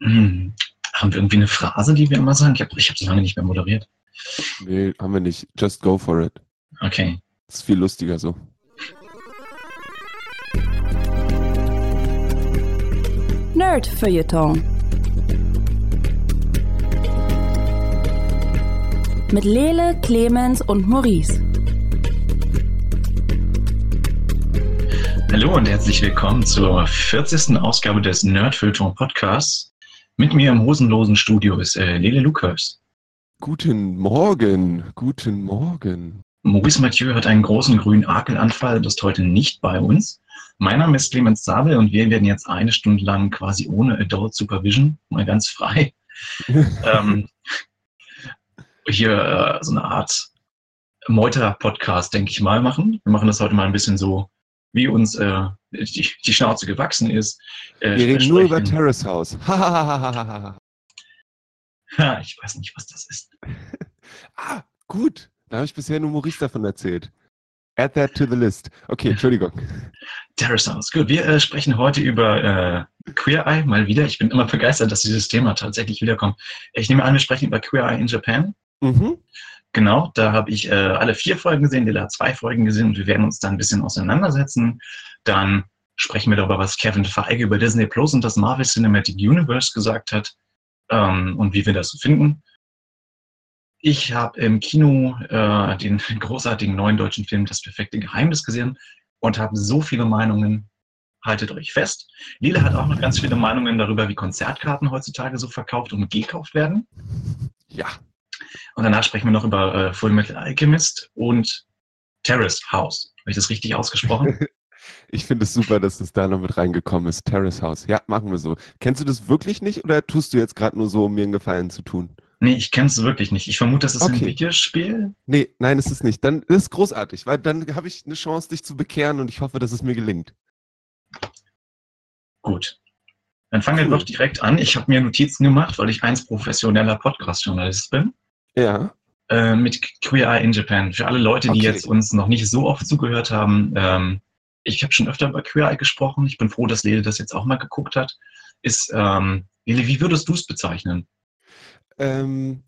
Haben wir irgendwie eine Phrase, die wir immer sagen? Ich habe ich hab so lange nicht mehr moderiert. Nee, haben wir nicht. Just go for it. Okay. Das ist viel lustiger so. Nerd Feuilleton. Mit Lele, Clemens und Maurice. Hallo und herzlich willkommen zur 40. Ausgabe des Nerdfilter Podcasts. Mit mir im hosenlosen Studio ist äh, Lele Lukas. Guten Morgen, guten Morgen. Maurice Mathieu hat einen großen grünen Akelanfall und ist heute nicht bei uns. Mein Name ist Clemens Sabel und wir werden jetzt eine Stunde lang quasi ohne Adult Supervision, mal ganz frei, ähm, hier äh, so eine Art Meuter-Podcast, denke ich mal, machen. Wir machen das heute mal ein bisschen so wie uns äh, die, die, Schnauze gewachsen ist. Äh, Wir reden nur über Terrace House. ich weiß nicht, was das ist. ah, gut. Da habe ich bisher nur Maurice davon erzählt. Add that to the list. Okay, Entschuldigung. Terrace House. Gut, wir äh, sprechen heute über äh, Queer Eye mal wieder. Ich bin immer begeistert, dass dieses Thema tatsächlich wiederkommt. Ich nehme an, wir sprechen über Queer Eye in Japan. Mhm. Genau, da habe ich äh, alle vier Folgen gesehen, Lila hat zwei Folgen gesehen und wir werden uns da ein bisschen auseinandersetzen. Dann sprechen wir darüber, was Kevin Feige über Disney Plus und das Marvel Cinematic Universe gesagt hat ähm, und wie wir das finden. Ich habe im Kino äh, den großartigen neuen deutschen Film Das perfekte Geheimnis gesehen und habe so viele Meinungen. Haltet euch fest. Lila hat auch noch ganz viele Meinungen darüber, wie Konzertkarten heutzutage so verkauft und gekauft werden. Ja, und danach sprechen wir noch über äh, Full Metal Alchemist und Terrace House. Habe ich das richtig ausgesprochen? Ich finde es super, dass es da noch mit reingekommen ist. Terrace House. Ja, machen wir so. Kennst du das wirklich nicht oder tust du jetzt gerade nur so, um mir einen Gefallen zu tun? Nee, ich kenne es wirklich nicht. Ich vermute, das ist okay. ein Videospiel. Nee, nein, es ist nicht. Dann ist es großartig, weil dann habe ich eine Chance, dich zu bekehren und ich hoffe, dass es mir gelingt. Gut. Dann fangen cool. wir doch direkt an. Ich habe mir Notizen gemacht, weil ich eins professioneller Podcast-Journalist bin. Ja. Äh, mit Queer Eye in Japan. Für alle Leute, die okay. jetzt uns noch nicht so oft zugehört haben, ähm, ich habe schon öfter über Queer Eye gesprochen. Ich bin froh, dass Lele das jetzt auch mal geguckt hat. Ist, ähm, Lele, wie würdest du es bezeichnen? Ähm,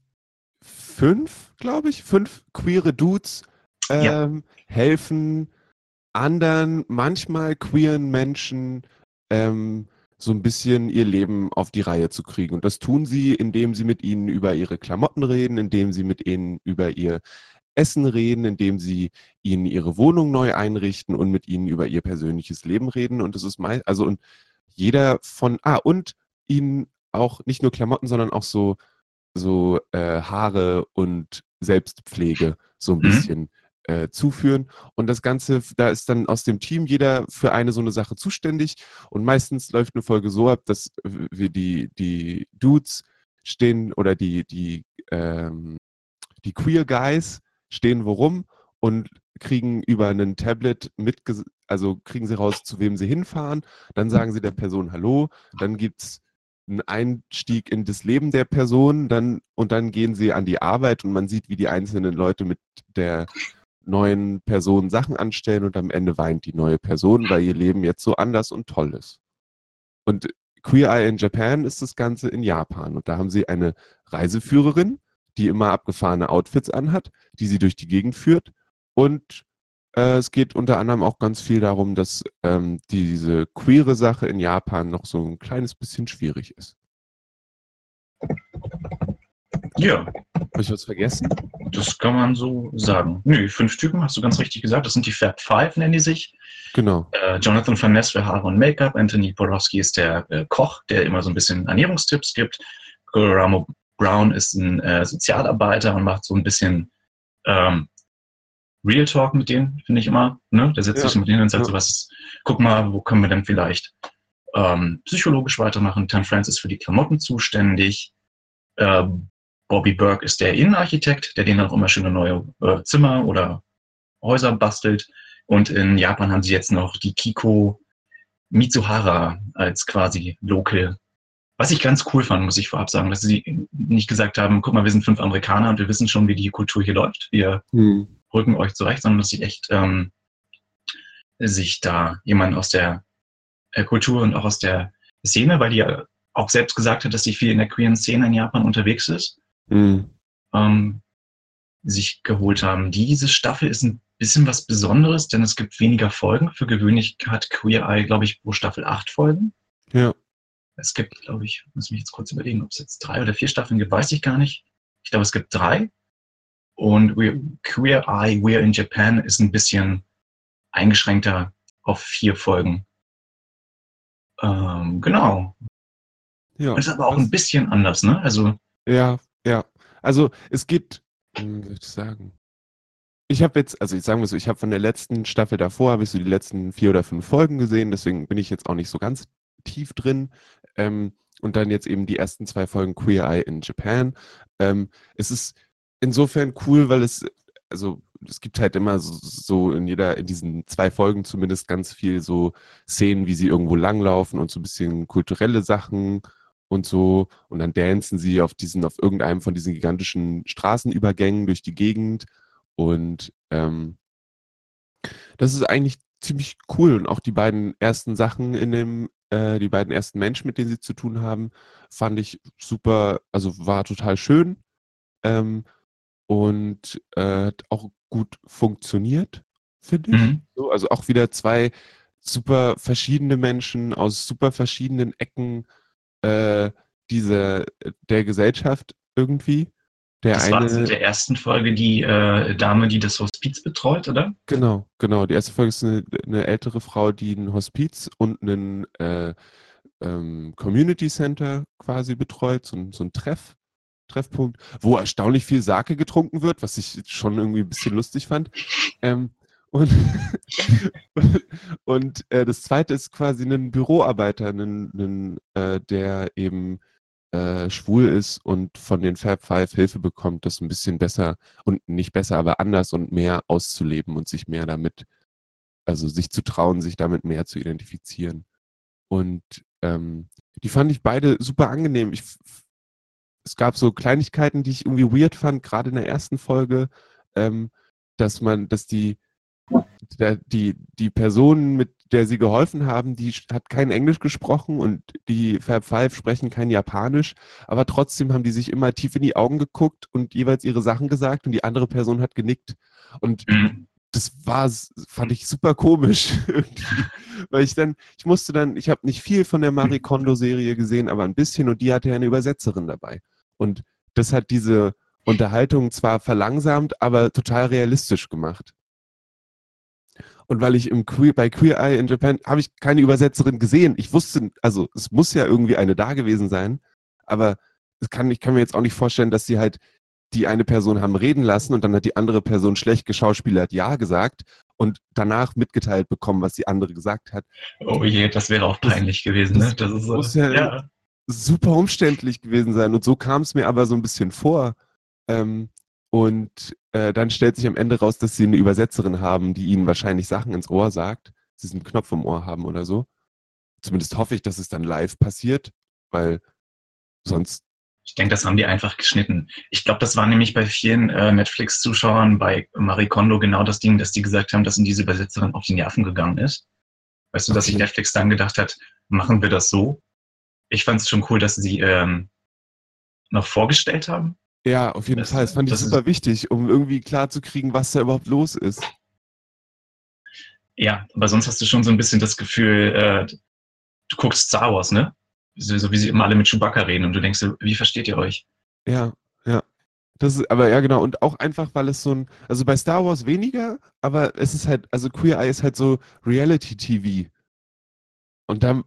fünf, glaube ich. Fünf queere Dudes ähm, ja. helfen anderen, manchmal queeren Menschen, ähm, so ein bisschen ihr Leben auf die Reihe zu kriegen. Und das tun sie, indem sie mit ihnen über ihre Klamotten reden, indem sie mit ihnen über ihr Essen reden, indem sie ihnen ihre Wohnung neu einrichten und mit ihnen über ihr persönliches Leben reden. Und das ist meist, also und jeder von, ah, und ihnen auch nicht nur Klamotten, sondern auch so, so äh, Haare und Selbstpflege so ein mhm. bisschen äh, zuführen. Und das Ganze, da ist dann aus dem Team jeder für eine so eine Sache zuständig. Und meistens läuft eine Folge so ab, dass wir die, die Dudes stehen oder die, die, ähm, die Queer Guys stehen worum und kriegen über ein Tablet mit, also kriegen sie raus, zu wem sie hinfahren. Dann sagen sie der Person Hallo. Dann gibt es einen Einstieg in das Leben der Person, dann und dann gehen sie an die Arbeit und man sieht, wie die einzelnen Leute mit der neuen Personen Sachen anstellen und am Ende weint die neue Person, weil ihr Leben jetzt so anders und toll ist. Und Queer Eye in Japan ist das Ganze in Japan. Und da haben sie eine Reiseführerin, die immer abgefahrene Outfits anhat, die sie durch die Gegend führt. Und äh, es geht unter anderem auch ganz viel darum, dass ähm, diese queere Sache in Japan noch so ein kleines bisschen schwierig ist. Ja. Habe ich was vergessen? Das kann man so sagen. Nö, fünf Typen, hast du ganz richtig gesagt. Das sind die Fab Five, nennen die sich. Genau. Äh, Jonathan Van Ness für Haare und Make-up. Anthony Borowski ist der äh, Koch, der immer so ein bisschen Ernährungstipps gibt. Ramo Brown ist ein äh, Sozialarbeiter und macht so ein bisschen ähm, Real Talk mit denen, finde ich immer. Ne? Der setzt ja. sich mit denen und sagt ja. so, was, guck mal, wo können wir denn vielleicht ähm, psychologisch weitermachen. Tan Francis für die Klamotten zuständig. Ähm, Bobby Burke ist der Innenarchitekt, der denen auch immer schöne neue äh, Zimmer oder Häuser bastelt. Und in Japan haben sie jetzt noch die Kiko Mitsuhara als quasi Local. Was ich ganz cool fand, muss ich vorab sagen, dass sie nicht gesagt haben, guck mal, wir sind fünf Amerikaner und wir wissen schon, wie die Kultur hier läuft. Wir hm. rücken euch zurecht, sondern dass sie echt ähm, sich da jemand aus der äh, Kultur und auch aus der Szene, weil die ja auch selbst gesagt hat, dass sie viel in der queeren Szene in Japan unterwegs ist, Mhm. ähm, sich geholt haben. Diese Staffel ist ein bisschen was Besonderes, denn es gibt weniger Folgen. Für gewöhnlich hat Queer Eye, glaube ich, pro Staffel acht Folgen. Ja. Es gibt, glaube ich, muss mich jetzt kurz überlegen, ob es jetzt drei oder vier Staffeln gibt, weiß ich gar nicht. Ich glaube, es gibt drei. Und We Queer Eye, We're in Japan ist ein bisschen eingeschränkter auf vier Folgen. Ähm, genau. Ja. Ist aber auch ein bisschen anders, ne? Also, Ja, ja. Also es hm, wie soll ich sagen? Ich habe jetzt, also ich sagen wir so, ich habe von der letzten Staffel davor, habe ich so die letzten vier oder fünf Folgen gesehen, deswegen bin ich jetzt auch nicht so ganz tief drin. Ähm, und dann jetzt eben die ersten zwei Folgen Queer Eye in Japan. Ähm, es ist insofern cool, weil es, also es gibt halt immer so, so in jeder, in diesen zwei Folgen zumindest ganz viel so Szenen, wie sie irgendwo langlaufen und so ein bisschen kulturelle Sachen und so. Und dann dancen sie auf diesen, auf irgendeinem von diesen gigantischen Straßenübergängen durch die Gegend. Und ähm, das ist eigentlich ziemlich cool. Und auch die beiden ersten Sachen in dem, äh, die beiden ersten Menschen, mit denen sie zu tun haben, fand ich super, also war total schön. Ähm, und äh, hat auch gut funktioniert, finde ich. mhm. So, also auch wieder zwei super verschiedene Menschen aus super verschiedenen Ecken äh, dieser der Gesellschaft irgendwie. Der das war eine, in der ersten Folge die äh, Dame, die das Hospiz betreut, oder? genau, genau. Die erste Folge ist eine, eine ältere Frau, die ein Hospiz und einen äh, ähm, Community Center quasi betreut, so, ein- so ein Treff, Treffpunkt, wo erstaunlich viel Sake getrunken wird, was ich schon irgendwie ein bisschen lustig fand. Ähm, und und äh, das zweite ist quasi ein Büroarbeiter, einen, einen, äh, der eben äh, schwul ist und von den Fab Five Hilfe bekommt, das ein bisschen besser und nicht besser, aber anders und mehr auszuleben und sich mehr damit, also sich zu trauen, sich damit mehr zu identifizieren. Und ähm, die fand ich beide super angenehm. Ich, es gab so Kleinigkeiten, die ich irgendwie weird fand, gerade in der ersten Folge, ähm, dass man, dass die, die, die Person, mit der sie geholfen haben, die hat kein Englisch gesprochen und die Fab Five sprechen kein Japanisch, aber trotzdem haben die sich immer tief in die Augen geguckt und jeweils ihre Sachen gesagt und die andere Person hat genickt. Und Mhm. das war, fand ich super komisch weil ich dann, ich musste dann, ich habe nicht viel von der Marie Kondo Serie gesehen, aber ein bisschen und die hatte ja eine Übersetzerin dabei und das hat diese Unterhaltung zwar verlangsamt, aber total realistisch gemacht. Und weil ich im Queer, bei Queer Eye in Japan habe ich keine Übersetzerin gesehen. Ich wusste, also es muss ja irgendwie eine da gewesen sein, aber kann, ich kann mir jetzt auch nicht vorstellen, dass sie halt die eine Person haben reden lassen und dann hat die andere Person schlecht geschauspielert Ja gesagt und danach mitgeteilt bekommen, was die andere gesagt hat. Oh je, das wäre auch peinlich gewesen, ne? Das ist so, muss ja- ja. Super umständlich gewesen sein und so kam es mir aber so ein bisschen vor. Ähm, und äh, dann stellt sich am Ende raus, dass sie eine Übersetzerin haben, die ihnen wahrscheinlich Sachen ins Ohr sagt. Sie einen Knopf im Ohr haben oder so. Zumindest hoffe ich, dass es dann live passiert, weil sonst Ich denke, das haben die einfach geschnitten. Ich glaube, das war nämlich bei vielen äh, Netflix-Zuschauern bei Marie Kondo genau das Ding, dass die gesagt haben, dass ihnen diese Übersetzerin auf die Nerven gegangen ist. Weißt du, dass sich Okay. Netflix dann gedacht hat, machen wir das so? Ich fand es schon cool, dass sie ähm, noch vorgestellt haben. Ja, auf jeden Das- Fall. Das fand ich das ist- super wichtig, um irgendwie klar zu kriegen, was da überhaupt los ist. Ja, aber sonst hast du schon so ein bisschen das Gefühl, äh, du guckst Star Wars, ne? So, so wie sie immer alle mit Chewbacca reden und du denkst, wie versteht ihr euch? Ja, ja. Das ist, aber ja, genau. Und auch einfach, weil es so ein, also bei Star Wars weniger, aber es ist halt, also Queer Eye ist halt so Reality-TV. Und da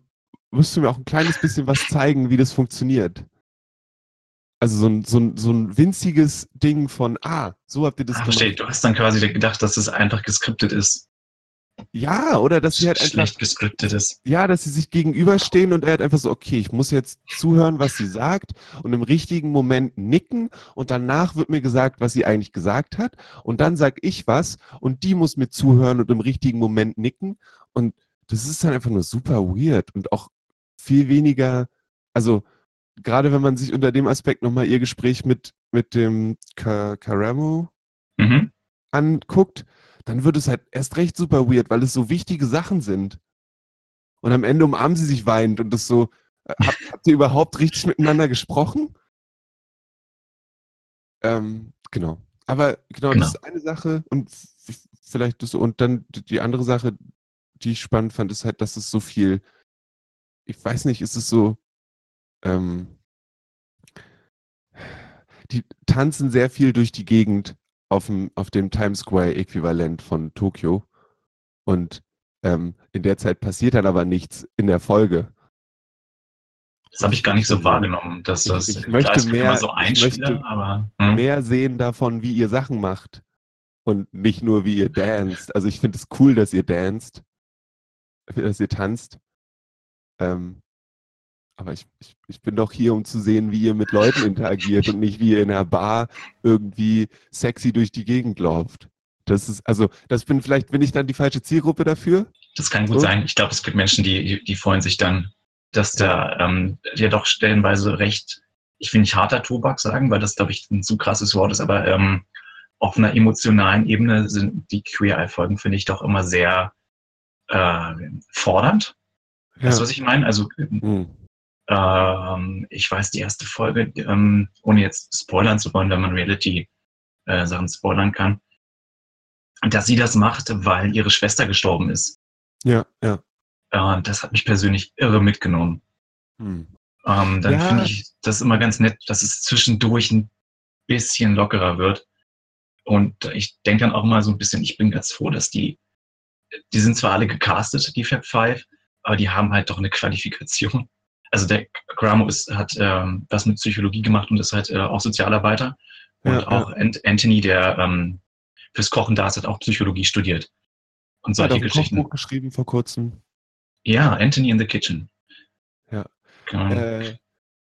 musst du mir auch ein kleines bisschen was zeigen, wie das funktioniert. Also so ein, so ein, so ein winziges Ding von, ah, so habt ihr das Ah, gemacht. verstehe. Du hast dann quasi gedacht, dass es einfach geskriptet ist. Ja, oder dass sie halt einfach schlecht geskriptet ist. ja, dass sie sich gegenüberstehen und er hat einfach so, okay, ich muss jetzt zuhören, was sie sagt und im richtigen Moment nicken und danach wird mir gesagt, was sie eigentlich gesagt hat und dann sag ich was und die muss mir zuhören und im richtigen Moment nicken und das ist dann einfach nur super weird und auch viel weniger, also gerade wenn man sich unter dem Aspekt nochmal ihr Gespräch mit, mit dem Ka Karamu Mhm. anguckt, dann wird es halt erst recht super weird, weil es so wichtige Sachen sind. Und am Ende umarmen sie sich weinend und das so, Äh, Habt, habt ihr überhaupt richtig miteinander gesprochen? Ähm, genau. Aber genau, Genau. das ist eine Sache und vielleicht das und dann die andere Sache, die ich spannend fand, ist halt, dass es so viel, ich weiß nicht, ist es so, ähm, die tanzen sehr viel durch die Gegend auf dem, auf dem Times Square Äquivalent von Tokio und ähm, in der Zeit passiert dann aber nichts in der Folge. Das habe ich gar nicht so wahrgenommen, dass Ich- das ich klar, möchte mehr- so ich möchte aber hm. mehr sehen davon, wie ihr Sachen macht und nicht nur, wie ihr danst. Also ich finde es cool, dass ihr danst, dass ihr tanzt. Ähm, aber ich, ich, ich bin doch hier, um zu sehen, wie ihr mit Leuten interagiert und nicht, wie ihr in einer Bar irgendwie sexy durch die Gegend lauft. Das ist, also, das bin vielleicht, bin ich dann die falsche Zielgruppe dafür? Das kann gut So. sein. Ich glaube, es gibt Menschen, die, die, freuen sich dann, dass da ähm, ja doch stellenweise recht, ich will nicht harter Tobak sagen, weil das, glaube ich, ein zu krasses Wort ist, aber ähm, auf einer emotionalen Ebene sind die Queer Eye-Folgen, finde ich, doch immer sehr äh, fordernd. Weißt du, was ich meine? Also Hm. Ähm, ich weiß, die erste Folge, ähm, ohne jetzt spoilern zu wollen, wenn man Reality-Sachen spoilern kann, dass sie das macht, weil ihre Schwester gestorben ist. Ja, ja. Äh, das hat mich persönlich irre mitgenommen. Hm. Ähm, dann Ja. finde ich das immer ganz nett, dass es zwischendurch ein bisschen lockerer wird. Und ich denke dann auch mal so ein bisschen, ich bin ganz froh, dass die, die sind zwar alle gecastet, die Fab Five, aber die haben halt doch eine Qualifikation. Also der Gramo ist, hat ähm, was mit Psychologie gemacht und ist halt äh, auch Sozialarbeiter. Und Ja, auch Ant Anthony, der ähm, fürs Kochen da ist, hat auch Psychologie studiert. Und Hat solche auch ein Geschichten. Kochbuch geschrieben vor kurzem. Ja, Anthony in the Kitchen. Ja. Genau. Äh,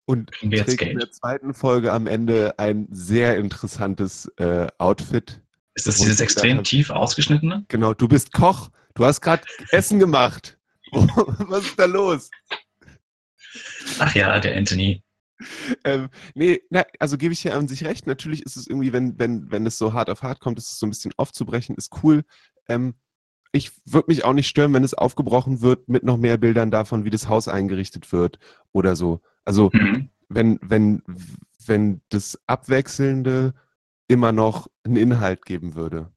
und Kriegen wir jetzt in der zweiten Folge am Ende ein sehr interessantes äh, Outfit. Ist das dieses extrem tief ausgeschnittene? Genau, du bist Koch. Du hast gerade Essen gemacht. Was ist da los? Ach ja, der Anthony. Ähm, nee, na, also gebe ich dir an sich recht. Natürlich ist es irgendwie, wenn, wenn, wenn es so hart auf hart kommt, ist es so ein bisschen aufzubrechen, ist cool. Ähm, ich würde mich auch nicht stören, wenn es aufgebrochen wird mit noch mehr Bildern davon, wie das Haus eingerichtet wird oder so. Also Mhm. wenn, wenn, wenn das Abwechselnde immer noch einen Inhalt geben würde.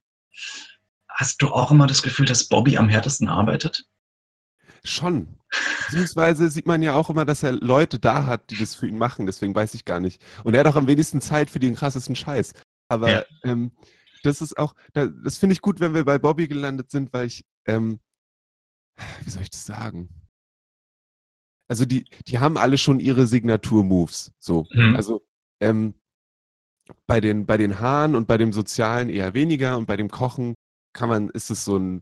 Hast du auch immer das Gefühl, dass Bobby am härtesten arbeitet? Schon. Beziehungsweise sieht man ja auch immer, dass er Leute da hat, die das für ihn machen, deswegen weiß ich gar nicht. Und er hat auch am wenigsten Zeit für den krassesten Scheiß. Aber Ja. ähm, das ist auch, da, das finde ich gut, wenn wir bei Bobby gelandet sind, weil ich, ähm, wie soll ich das sagen? Also die, die haben alle schon ihre Signatur-Moves. So. Mhm. Also ähm, bei den, bei den Haaren und bei dem Sozialen eher weniger und bei dem Kochen kann man, ist es so ein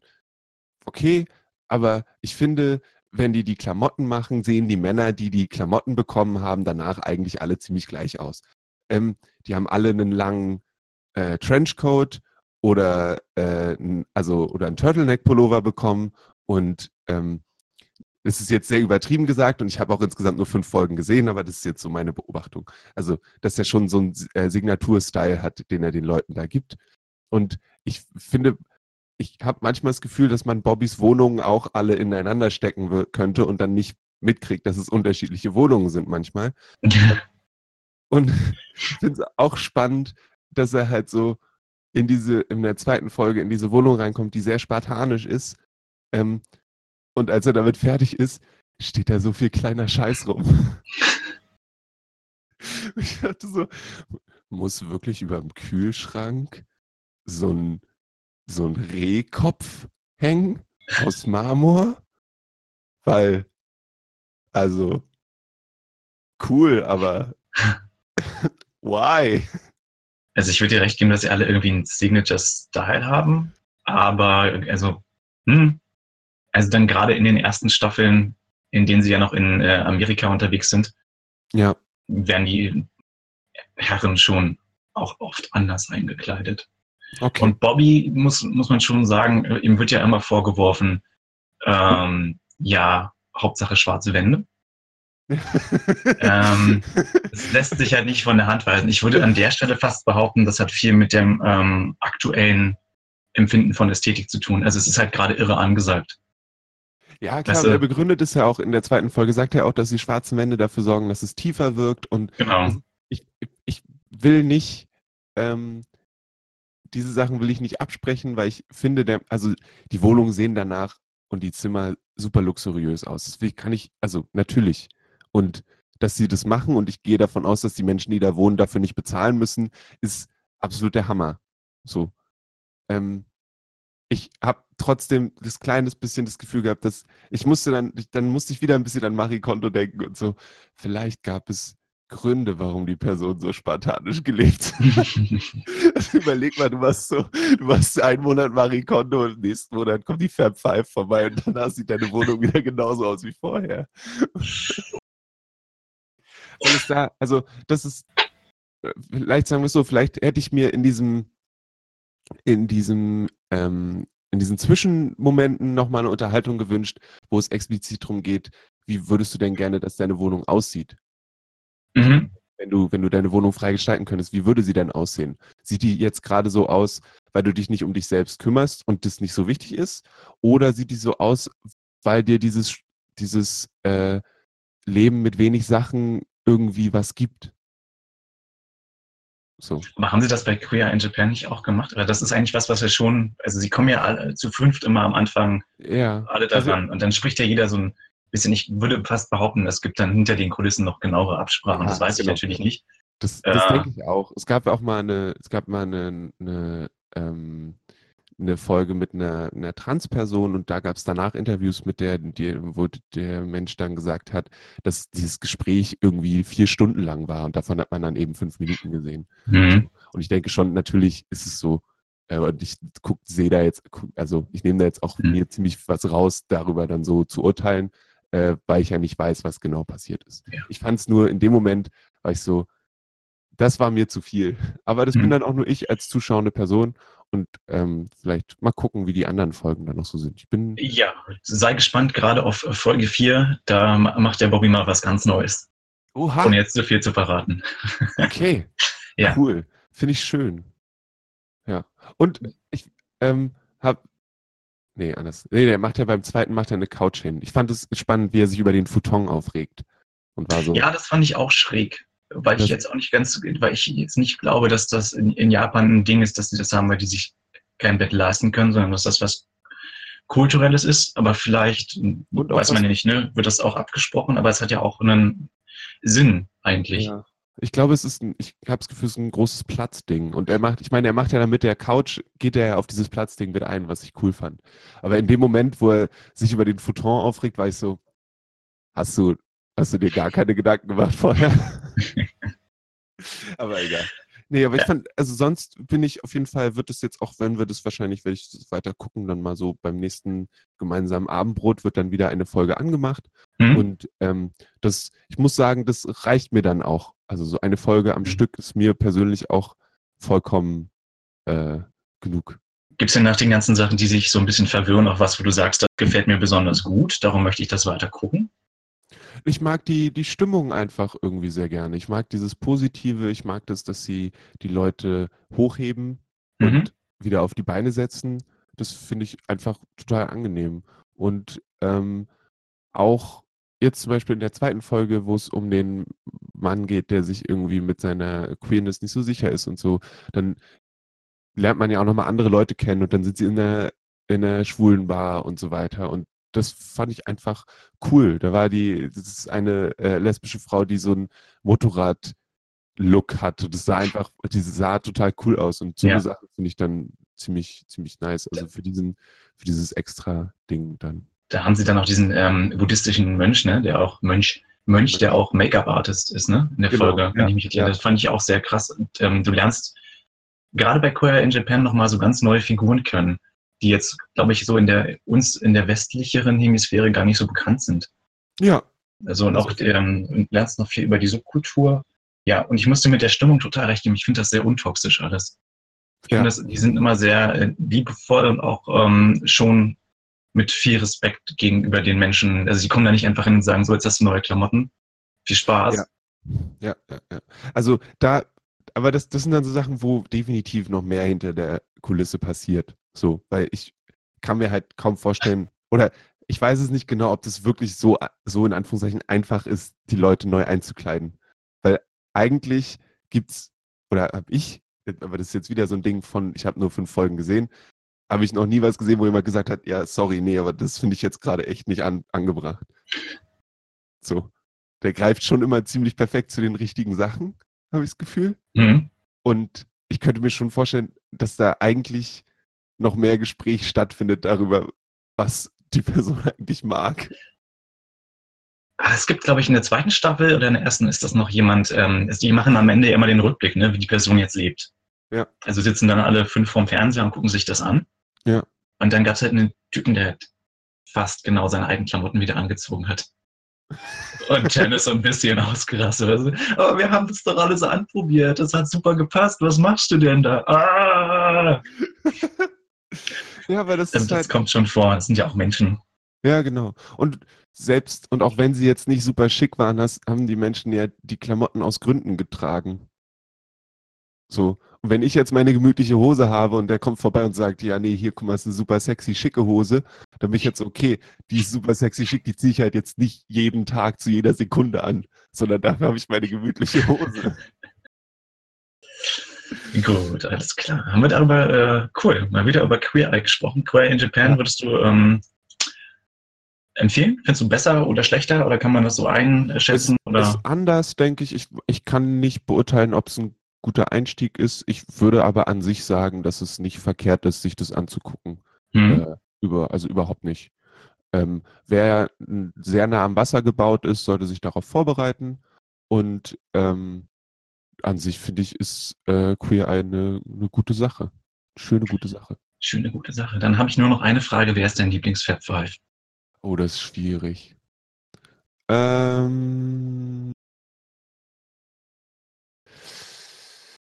okay, aber ich finde, wenn die die Klamotten machen, sehen die Männer, die die Klamotten bekommen haben, danach eigentlich alle ziemlich gleich aus. Ähm, die haben alle einen langen äh, Trenchcoat oder äh, also oder einen Turtleneck-Pullover bekommen und ähm, es ist jetzt sehr übertrieben gesagt und ich habe auch insgesamt nur fünf Folgen gesehen, aber das ist jetzt so meine Beobachtung. Also, dass er schon so einen äh, Signatur-Style hat, den er den Leuten da gibt. Und ich finde, ich habe manchmal das Gefühl, dass man Bobbys Wohnungen auch alle ineinander stecken könnte und dann nicht mitkriegt, dass es unterschiedliche Wohnungen sind manchmal. Und ich finde es auch spannend, dass er halt so in diese, in der zweiten Folge in diese Wohnung reinkommt, die sehr spartanisch ist. Ähm, und als er damit fertig ist, steht da so viel kleiner Scheiß rum. Ich dachte so, muss wirklich über dem Kühlschrank so ein, so ein Rehkopf hängen aus Marmor? Weil, also, cool, aber why? Also ich würde dir recht geben, dass sie alle irgendwie einen Signature-Style haben, aber also, hm, also dann gerade in den ersten Staffeln, in denen sie ja noch in äh, Amerika unterwegs sind, Ja, werden die Herren schon auch oft anders eingekleidet. Okay. Und Bobby muss, muss man schon sagen, äh, ihm wird ja immer vorgeworfen, ähm, ja, Hauptsache schwarze Wände. ähm, Es lässt sich halt nicht von der Hand weisen. Ich würde an der Stelle fast behaupten, das hat viel mit dem ähm, aktuellen Empfinden von Ästhetik zu tun. Also es ist halt gerade irre angesagt. Ja, klar, Weißt und du- er begründet es ja auch in der zweiten Folge, sagt er auch, dass die schwarzen Wände dafür sorgen, dass es tiefer wirkt und Genau. ich, ich will nicht, ähm, diese Sachen will ich nicht absprechen, weil ich finde, der, also die Wohnungen sehen danach und die Zimmer super luxuriös aus. Will- kann ich, also natürlich. Und dass sie das machen und ich gehe davon aus, dass die Menschen, die da wohnen, dafür nicht bezahlen müssen, ist absolut der Hammer. So. Ähm, ich habe trotzdem das kleines bisschen das Gefühl gehabt, dass ich musste dann, ich- dann musste ich wieder ein bisschen an Marie Kondo denken und so. Vielleicht gab es Gründe, warum die Person so spartanisch gelebt hat. Überleg mal, du warst so, du warst einen Monat Marie Kondo und nächsten Monat kommt die Fab Five vorbei und danach sieht deine Wohnung wieder genauso aus wie vorher. Ist da, also das ist, vielleicht sagen wir es so, vielleicht hätte ich mir in diesem, in diesem, ähm, in diesen Zwischenmomenten nochmal eine Unterhaltung gewünscht, wo es explizit darum geht, wie würdest du denn gerne, dass deine Wohnung aussieht? mhm. Wenn du, wenn du deine Wohnung frei gestalten könntest, wie würde sie denn aussehen? Sieht die jetzt gerade so aus, weil du dich nicht um dich selbst kümmerst und das nicht so wichtig ist? Oder sieht die so aus, weil dir dieses, dieses äh, Leben mit wenig Sachen irgendwie was gibt? So. Aber haben Sie das bei Queer in Japan nicht auch gemacht? Oder das ist eigentlich was, was wir schon, also Sie kommen ja alle zu fünft immer am Anfang Ja. alle Also- daran und dann spricht ja jeder so ein bisschen, ich würde fast behaupten, es gibt dann hinter den Kulissen noch genauere Absprachen. Ja, das weiß ich genau. natürlich nicht. Das, das Ja. denke ich auch. Es gab auch mal eine, es gab mal eine, eine, ähm, eine Folge mit einer, einer Transperson und da gab es danach Interviews mit der, die, wo der Mensch dann gesagt hat, dass dieses Gespräch irgendwie vier Stunden lang war und davon hat man dann eben fünf Minuten gesehen. Mhm. Und ich denke schon, natürlich ist es so, äh, und ich guck, sehe da jetzt, guck- also ich nehme da jetzt auch Mhm. mir ziemlich was raus, darüber dann so zu urteilen, äh, weil ich ja nicht weiß, was genau passiert ist. Ja. Ich fand es nur in dem Moment, war ich so, das war mir zu viel. Aber das bin Mhm. dann auch nur ich als zuschauende Person und ähm, vielleicht mal gucken, wie die anderen Folgen dann noch so sind. Ich bin, Ja, sei gespannt, gerade auf Folge 4, da ma- macht der Bobby mal was ganz Neues. oha, Ohne jetzt zu viel zu verraten. okay, Ja. cool, finde ich schön. Ja, und ich ähm, habe Nee, anders. Nee, der macht ja beim zweiten macht er eine Couch hin. Ich fand es spannend, wie er sich über den Futon aufregt. Und war so. Ja, das fand ich auch schräg. Weil ich Das- jetzt auch nicht ganz, weil ich jetzt nicht glaube, dass das in, in Japan ein Ding ist, dass die das haben, weil die sich kein Bett leisten können, sondern dass das was Kulturelles ist. Aber vielleicht, auch weiß man ja nicht, ne, wird das auch abgesprochen, aber es hat ja auch einen Sinn eigentlich. Ja. Ich glaube, es ist ein, ich habe das Gefühl, es ist ein großes Platzding. Und er macht, ich meine, er macht ja dann mit der Couch, geht er ja auf dieses Platzding mit ein, was ich cool fand. Aber in dem Moment, wo er sich über den Futon aufregt, war ich so, hast du, hast du dir gar keine Gedanken gemacht vorher? aber egal. Nee, aber ich fand, also sonst bin ich auf jeden Fall, wird es jetzt auch, wenn wir das wahrscheinlich, werde ich das weiter gucken, dann mal so beim nächsten gemeinsamen Abendbrot wird dann wieder eine Folge angemacht. Hm? Und ähm, das, ich muss sagen, das reicht mir dann auch. Also so eine Folge am Mhm. Stück ist mir persönlich auch vollkommen äh, genug. Gibt es denn nach den ganzen Sachen, die sich so ein bisschen verwirren, auch was, wo du sagst, das gefällt mir besonders gut, darum möchte ich das weiter gucken? Ich mag die, die Stimmung einfach irgendwie sehr gerne. Ich mag dieses Positive, ich mag das, dass sie die Leute hochheben Mhm. und wieder auf die Beine setzen. Das finde ich einfach total angenehm. Und ähm, auch jetzt zum Beispiel in der zweiten Folge, wo es um den Mann geht, der sich irgendwie mit seiner Queerness nicht so sicher ist und so, dann lernt man ja auch nochmal andere Leute kennen und dann sind sie in der, in der schwulen Bar und so weiter. Und das fand ich einfach cool. Da war die, das ist eine äh, lesbische Frau, die so ein Motorrad-Look hat. Und das sah einfach, die sah total cool aus. Und so Ja. eine Sache finde ich dann ziemlich, ziemlich nice. Also für diesen, für dieses extra Ding dann. Da haben sie dann auch diesen ähm, buddhistischen Mönch, ne, der auch Mönch, Mönch, der auch Make-up-Artist ist, ne, in der Genau, Folge, wenn ja, ich mich ja. Das fand ich auch sehr krass. Und ähm, du lernst gerade bei Queer in Japan nochmal so ganz neue Figuren kennen, die jetzt, glaube ich, so in der uns in der westlicheren Hemisphäre gar nicht so bekannt sind. Ja. Also und auch ähm, lernst noch viel über die Subkultur. Ja, und ich musste mit der Stimmung total recht geben. Ich finde das sehr untoxisch alles. Ich Ja. das, die sind immer sehr äh, liebevoll und auch ähm, schon mit viel Respekt gegenüber den Menschen. Also sie kommen da nicht einfach hin und sagen, so, jetzt hast du neue Klamotten. Viel Spaß. Ja. Ja, ja, ja. Also da, aber das, das sind dann so Sachen, wo definitiv noch mehr hinter der Kulisse passiert. So, weil ich kann mir halt kaum vorstellen, oder ich weiß es nicht genau, ob das wirklich so, so in Anführungszeichen einfach ist, die Leute neu einzukleiden. Weil eigentlich gibt's, oder habe ich, aber das ist jetzt wieder so ein Ding von, ich habe nur fünf Folgen gesehen, habe ich noch nie was gesehen, wo jemand gesagt hat, ja, sorry, nee, aber das finde ich jetzt gerade echt nicht an, angebracht. So. Der greift schon immer ziemlich perfekt zu den richtigen Sachen, habe ich das Gefühl. Mhm. Und ich könnte mir schon vorstellen, dass da eigentlich noch mehr Gespräch stattfindet darüber, was die Person eigentlich mag. Ah, Es gibt, glaube ich, in der zweiten Staffel oder in der ersten ist das noch jemand, ähm, die machen am Ende immer den Rückblick, ne, wie die Person jetzt lebt. Ja. Also sitzen dann alle fünf vorm Fernseher und gucken sich das an. Ja. Und dann gab es halt einen Typen, der fast genau seine eigenen Klamotten wieder angezogen hat. Und Jen ist so ein bisschen ausgerastet. Also, aber wir haben das doch alles anprobiert. Das hat super gepasst. Was machst du denn da? Ah! Ja, aber das Also ist das halt, kommt schon vor. Das sind ja auch Menschen. ja, genau. Und selbst, und auch wenn sie jetzt nicht super schick waren, haben die Menschen ja die Klamotten aus Gründen getragen. So. Und wenn ich jetzt meine gemütliche Hose habe und der kommt vorbei und sagt, ja, nee, hier, guck mal, ist eine super sexy, schicke Hose, dann bin ich jetzt, okay, die ist super sexy, schick, die ziehe ich halt jetzt nicht jeden Tag zu jeder Sekunde an, sondern dafür habe ich meine gemütliche Hose. Gut, alles klar. Haben wir darüber, äh, cool, mal wieder über Queer Eye gesprochen. Queer in Japan würdest du ähm, empfehlen? Findest du besser oder schlechter oder kann man das so einschätzen? Ist Oder? anders, denke ich. ich. Ich kann nicht beurteilen, ob es ein guter Einstieg ist. Ich würde aber an sich sagen, dass es nicht verkehrt ist, sich das anzugucken. Hm? Äh, über, also überhaupt nicht. Ähm, wer sehr nah am Wasser gebaut ist, sollte sich darauf vorbereiten. Und ähm, an sich finde ich, ist äh, Queer Eye eine, eine gute Sache. Schöne, gute Sache. Schöne, gute Sache. Dann habe ich nur noch eine Frage. Wer ist dein Lieblings-Fab Five? Oh, das ist schwierig. Ähm,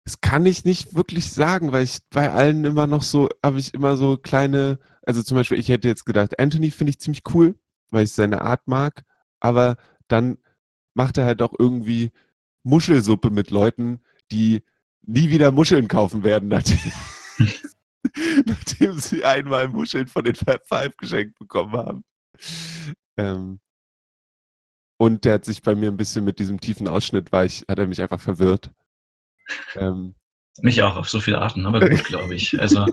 das kann ich nicht wirklich sagen, weil ich bei allen immer noch so, habe ich immer so kleine, also zum Beispiel, ich hätte jetzt gedacht, Anthony finde ich ziemlich cool, weil ich seine Art mag, aber dann macht er halt auch irgendwie Muschelsuppe mit Leuten, die nie wieder Muscheln kaufen werden, nachdem, nachdem sie einmal Muscheln von den Fab Five geschenkt bekommen haben. Ähm, und der hat sich bei mir ein bisschen mit diesem tiefen Ausschnitt, war ich, hat er mich einfach verwirrt. Ähm, Mich auch auf so viele Arten, aber gut, glaube ich. Also,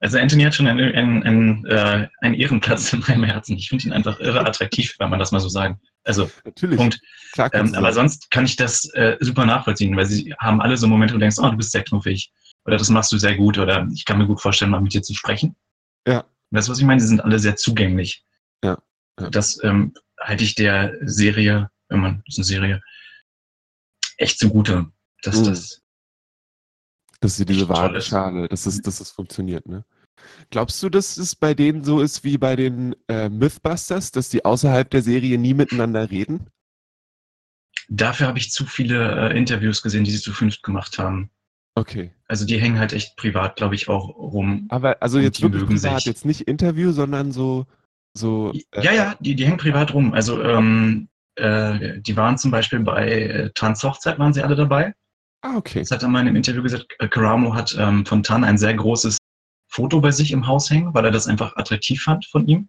also Anthony hat schon einen, einen, einen, äh, einen Ehrenplatz in meinem Herzen. Ich finde ihn einfach irre attraktiv, wenn man das mal so sagen. Also, natürlich. Punkt. Klar Ähm, aber sonst kann ich das äh, super nachvollziehen, weil sie haben alle so Momente, wo du denkst, oh, du bist sehr knuffig oder das machst du sehr gut oder ich kann mir gut vorstellen, mal mit dir zu sprechen. Ja. Weißt du, was ich meine? Sie sind alle sehr zugänglich. Ja, ja. Das ähm, halte ich der Serie, wenn man, das ist eine Serie, echt zugute, dass Mhm. das dass sie diese wahre. Schale, dass es, dass es funktioniert, ne? Glaubst du, dass es bei denen so ist wie bei den äh, Mythbusters, dass die außerhalb der Serie nie miteinander reden? Dafür habe ich zu viele äh, Interviews gesehen, die sie zu fünft gemacht haben. Okay. Also die hängen halt echt privat, glaube ich, auch rum. Aber also jetzt wirklich privat, sich. jetzt nicht Interview, sondern so, so. äh, Ja, ja, die, die hängen privat rum. Also ähm, äh, die waren zum Beispiel bei äh, Tans Hochzeit, waren sie alle dabei. Ah, okay. Das hat er mal in einem Interview gesagt, äh, Karamo hat ähm, von Tan ein sehr großes Foto bei sich im Haus hängen, weil er das einfach attraktiv fand von ihm.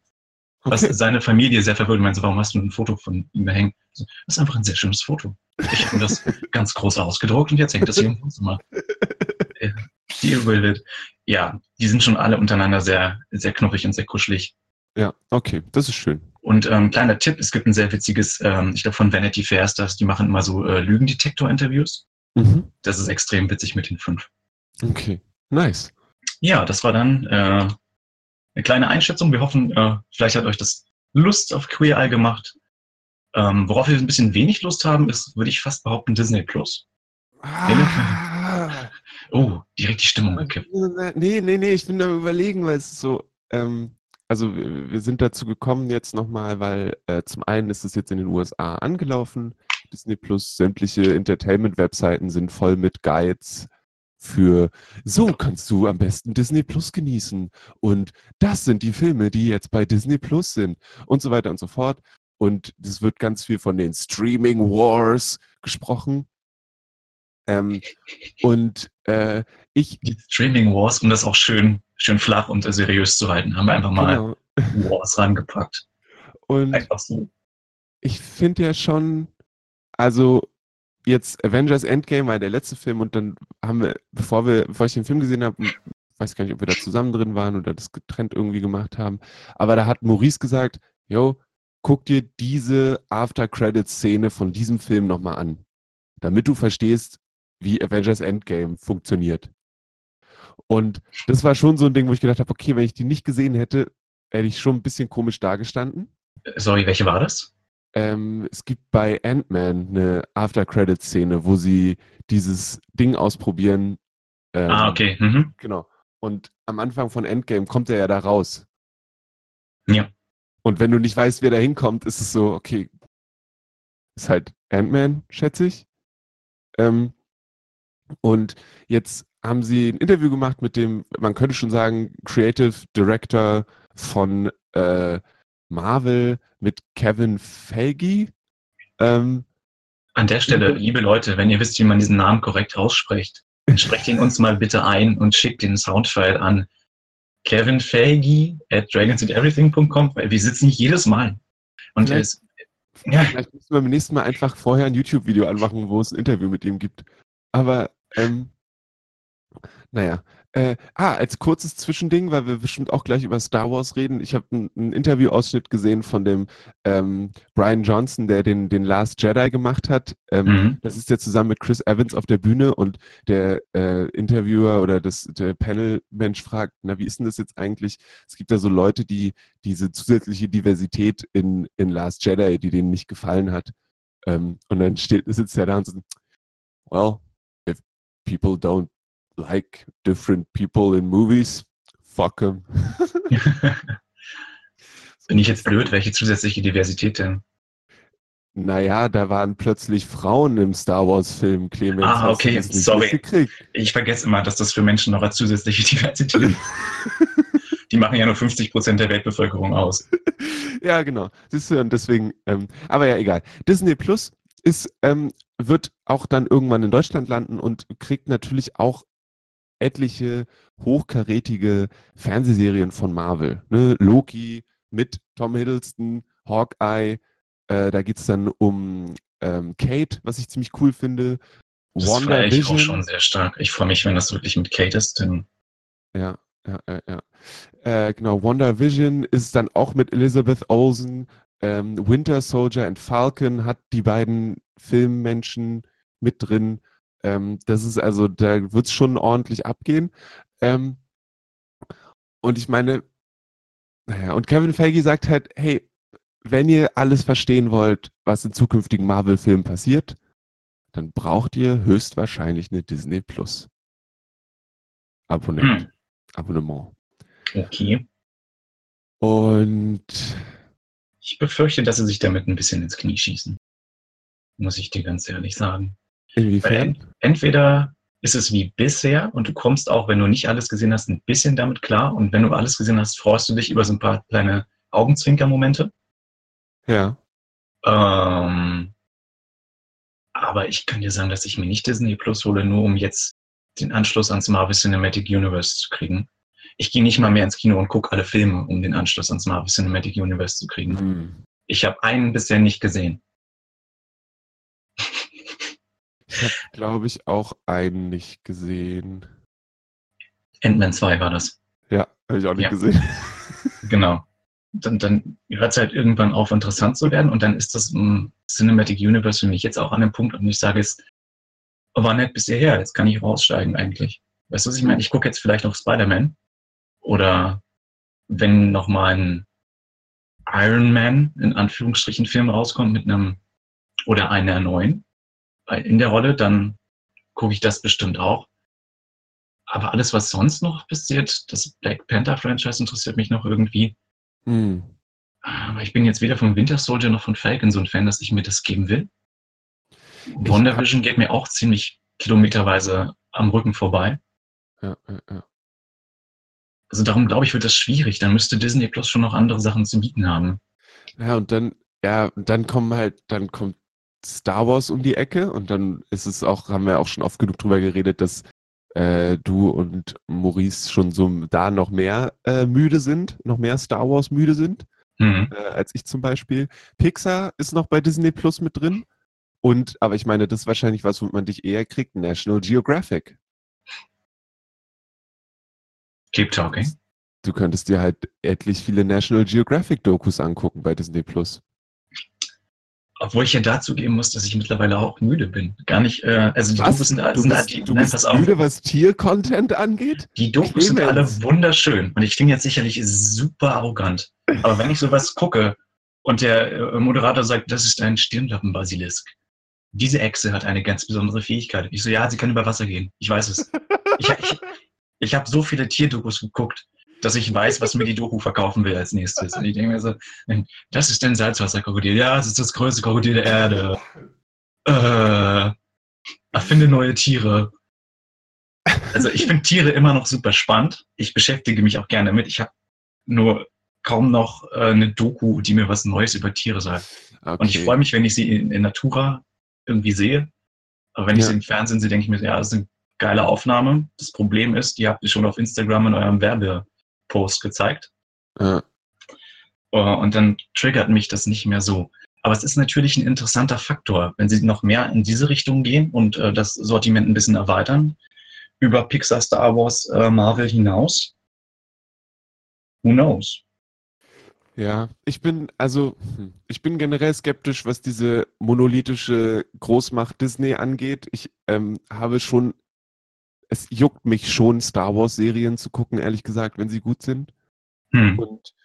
Was okay. seine Familie sehr verwirrt meinte, warum hast du ein Foto von ihm hängen? Das ist einfach ein sehr schönes Foto. Ich habe mir das ganz groß ausgedruckt und jetzt hängt das hier im Wohnzimmer. Deal with it. Ja, die sind schon alle untereinander sehr, sehr knuffig und sehr kuschelig. Ja, okay, das ist schön. Und ähm, kleiner Tipp, es gibt ein sehr witziges, ähm, ich glaube von Vanity Fair ist das, die machen immer so äh, Lügendetektor-Interviews. Mhm. Das ist extrem witzig mit den fünf. Okay, nice. Ja, das war dann äh, eine kleine Einschätzung. Wir hoffen, äh, vielleicht hat euch das Lust auf Queer Eye gemacht. Ähm, worauf wir ein bisschen wenig Lust haben, ist, würde ich fast behaupten, Disney Plus. Ah, Oh, direkt die Stimmung gekippt. nee, nee, nee, ich bin da überlegen, weil es ist so, ähm, also wir sind dazu gekommen jetzt nochmal, weil äh, zum einen ist es jetzt in den USA angelaufen. Disney Plus, sämtliche Entertainment-Webseiten sind voll mit Guides für so kannst du am besten Disney Plus genießen. Und das sind die Filme, die jetzt bei Disney Plus sind und so weiter und so fort. Und es wird ganz viel von den Streaming Wars gesprochen. Ähm, und äh, ich Die Streaming Wars, um das auch schön, schön flach und seriös zu halten, haben wir einfach mal Genau. Wars rangepackt. Und Einfach so. ich finde ja schon, also jetzt Avengers Endgame war der letzte Film und dann haben wir, bevor wir, bevor ich den Film gesehen habe, weiß gar nicht, ob wir da zusammen drin waren oder das getrennt irgendwie gemacht haben, aber da hat Maurice gesagt, yo, guck dir diese After-Credits-Szene von diesem Film nochmal an, damit du verstehst, wie Avengers Endgame funktioniert. Und das war schon so ein Ding, wo ich gedacht habe, okay, wenn ich die nicht gesehen hätte, hätte ich schon ein bisschen komisch dagestanden. Sorry, welche war das? Ähm, es gibt bei Ant-Man eine After-Credit-Szene, wo sie dieses Ding ausprobieren. Ähm, ah, okay. Mhm. Genau. Und am Anfang von Endgame kommt er ja da raus. Ja. Und wenn du nicht weißt, wer da hinkommt, ist es so, okay, ist halt Ant-Man, schätze ich. Ähm, und jetzt haben sie ein Interview gemacht mit dem, man könnte schon sagen, Creative Director von äh, Marvel mit Kevin Feige. Ähm, An der Stelle, liebe Leute, wenn ihr wisst, wie man diesen Namen korrekt ausspricht, dann sprecht ihn uns mal bitte ein und schickt den Soundfile an Kevin Feige at dragonsandeverything.com, weil wir sitzen nicht jedes Mal. Und er ist, ja, vielleicht müssen wir beim nächsten Mal einfach vorher ein YouTube-Video anmachen, wo es ein Interview mit ihm gibt. Aber, ähm, naja. Äh, ah, als kurzes Zwischending, weil wir bestimmt auch gleich über Star Wars reden. Ich habe einen Interviewausschnitt gesehen von dem ähm, Brian Johnson, der den, den Last Jedi gemacht hat. Ähm, Mhm. Das ist ja zusammen mit Chris Evans auf der Bühne und der äh, Interviewer oder das, der Panel-Mensch fragt, na, wie ist denn das jetzt eigentlich? Es gibt da so Leute, die diese zusätzliche Diversität in, in Last Jedi, die denen nicht gefallen hat. Ähm, und dann steht, sitzt er da und so, well, if people don't like different people in movies, fuck them. Bin ich jetzt blöd, welche zusätzliche Diversität denn? Naja, da waren plötzlich Frauen im Star Wars-Film, Clemens. Ah, okay, sorry. Ich vergesse immer, dass das für Menschen noch als zusätzliche Diversität Die machen ja nur 50 Prozent der Weltbevölkerung aus. ja, genau. Siehst du, und deswegen, ähm, aber ja, egal. Disney Plus ist, ähm, wird auch dann irgendwann in Deutschland landen und kriegt natürlich auch etliche hochkarätige Fernsehserien von Marvel. Ne? Loki mit Tom Hiddleston, Hawkeye, äh, da geht's dann um ähm, Kate, was ich ziemlich cool finde. Das feiere ich auch schon sehr stark. Ich freue mich, wenn das wirklich mit Kate ist, denn Ja, ja, ja, ja. Äh, genau, WandaVision ist dann auch mit Elizabeth Olsen. Ähm, Winter Soldier and Falcon hat die beiden Filmmenschen mit drin. Ähm, das ist also, da wird es schon ordentlich abgehen. Ähm, und ich meine, naja, und Kevin Feige sagt halt, hey, wenn ihr alles verstehen wollt, was in zukünftigen Marvel-Filmen passiert, dann braucht ihr höchstwahrscheinlich eine Disney Plus. Abonnent. hm, Abonnement. okay. Und Ich befürchte, dass sie sich damit ein bisschen ins Knie schießen. Muss ich dir ganz ehrlich sagen. Inwiefern? ent entweder ist es wie bisher und du kommst auch, wenn du nicht alles gesehen hast, ein bisschen damit klar. Und wenn du alles gesehen hast, freust du dich über so ein paar kleine Augenzwinker-Momente. Ja. Ähm, aber ich kann dir sagen, dass ich mir nicht Disney Plus hole, nur um jetzt den Anschluss ans Marvel Cinematic Universe zu kriegen. Ich gehe nicht mal mehr ins Kino und gucke alle Filme, um den Anschluss ans Marvel Cinematic Universe zu kriegen. Hm. Ich habe einen bisher nicht gesehen. Ich habe, glaube ich, auch einen nicht gesehen. Ant-Man 2 war das. Ja, habe ich auch nicht Ja. gesehen. Genau. Dann, dann hört es halt irgendwann auf, interessant zu werden. Und dann ist das mm, Cinematic Universe für mich jetzt auch an dem Punkt, und ich sage es, war nett bis hierher, jetzt kann ich raussteigen eigentlich. Weißt du, was ich meine? Ich gucke jetzt vielleicht noch Spider-Man. Oder wenn noch mal ein Iron Man, in Anführungsstrichen, Film rauskommt mit einem, oder einer neuen in der Rolle, dann gucke ich das bestimmt auch. Aber alles, was sonst noch passiert, das Black Panther Franchise interessiert mich noch irgendwie. Hm. Aber ich bin jetzt weder von Winter Soldier noch von Falcon so ein Fan, dass ich mir das geben will. WandaVision geht mir auch ziemlich kilometerweise am Rücken vorbei. Ja, ja, ja. Also darum glaube ich, wird das schwierig. Dann müsste Disney Plus schon noch andere Sachen zu bieten haben. ja, und dann, ja, dann kommen halt, dann kommt Star Wars um die Ecke und dann ist es auch, haben wir auch schon oft genug drüber geredet, dass äh, du und Maurice schon so da noch mehr äh, müde sind, noch mehr Star Wars müde sind, Mhm. äh, als ich zum Beispiel. Pixar ist noch bei Disney Plus mit drin. Und, aber ich meine, das ist wahrscheinlich was, womit man dich eher kriegt, National Geographic. Keep talking. Du könntest dir halt etlich viele National Geographic Dokus angucken bei Disney Plus. Obwohl ich ja dazu geben muss, dass ich mittlerweile auch müde bin. Gar nicht, äh, also die Was? Dokus sind, Du sind bist, die, du nein, bist pass auf, müde, was Tier-Content angeht? die Dokus sind alle wunderschön. Und ich klinge jetzt sicherlich super arrogant. Aber wenn ich sowas gucke und der äh, Moderator sagt, das ist ein Stirnlappenbasilisk. Diese Echse hat eine ganz besondere Fähigkeit. Ich so, ja, sie kann über Wasser gehen. Ich weiß es. Ich, ich, ich habe so viele Tierdokus geguckt, dass ich weiß, was mir die Doku verkaufen will als nächstes. Und ich denke mir so, das ist ein Salzwasserkrokodil. Ja, das ist das größte Krokodil der Erde. Äh, erfinde neue Tiere. Also ich finde Tiere immer noch super spannend. Ich beschäftige mich auch gerne mit. Ich habe nur kaum noch äh, eine Doku, die mir was Neues über Tiere sagt. Okay. Und ich freue mich, wenn ich sie in, in Natura irgendwie sehe. Aber wenn ich Ja. sie im Fernsehen sehe, denke ich mir, ja, das ist eine geile Aufnahme. Das Problem ist, die habt ihr schon auf Instagram in eurem Werbepost gezeigt. Äh, Äh, Und dann triggert mich das nicht mehr so. Aber es ist natürlich ein interessanter Faktor, wenn sie noch mehr in diese Richtung gehen und äh, das Sortiment ein bisschen erweitern. Über Pixar, Star Wars, äh, Marvel hinaus. Who knows? Ja, ich bin, also, hm, ich bin generell skeptisch, was diese monolithische Großmacht Disney angeht. Ich ähm, habe schon, es juckt mich schon, Star Wars-Serien zu gucken, ehrlich gesagt, wenn sie gut sind. Hm. Und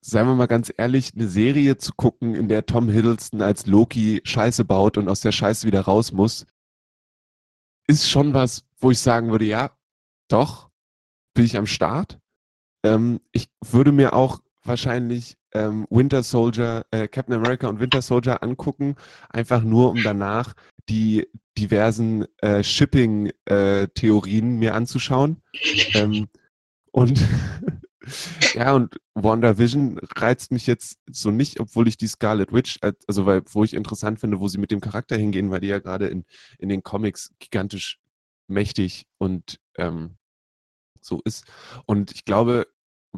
seien wir mal ganz ehrlich, eine Serie zu gucken, in der Tom Hiddleston als Loki Scheiße baut und aus der Scheiße wieder raus muss, ist schon was, wo ich sagen würde, ja, doch, bin ich am Start. Ähm, ich würde mir auch wahrscheinlich ähm, Winter Soldier, äh, Captain America und Winter Soldier angucken, einfach nur um danach die diversen äh, Shipping-Theorien mir anzuschauen. Ähm, und ja, und WandaVision reizt mich jetzt so nicht, obwohl ich die Scarlet Witch, als- also weil, wo ich interessant finde, wo sie mit dem Charakter hingehen, weil die ja gerade in, in den Comics gigantisch mächtig und ähm, so ist. Und ich glaube,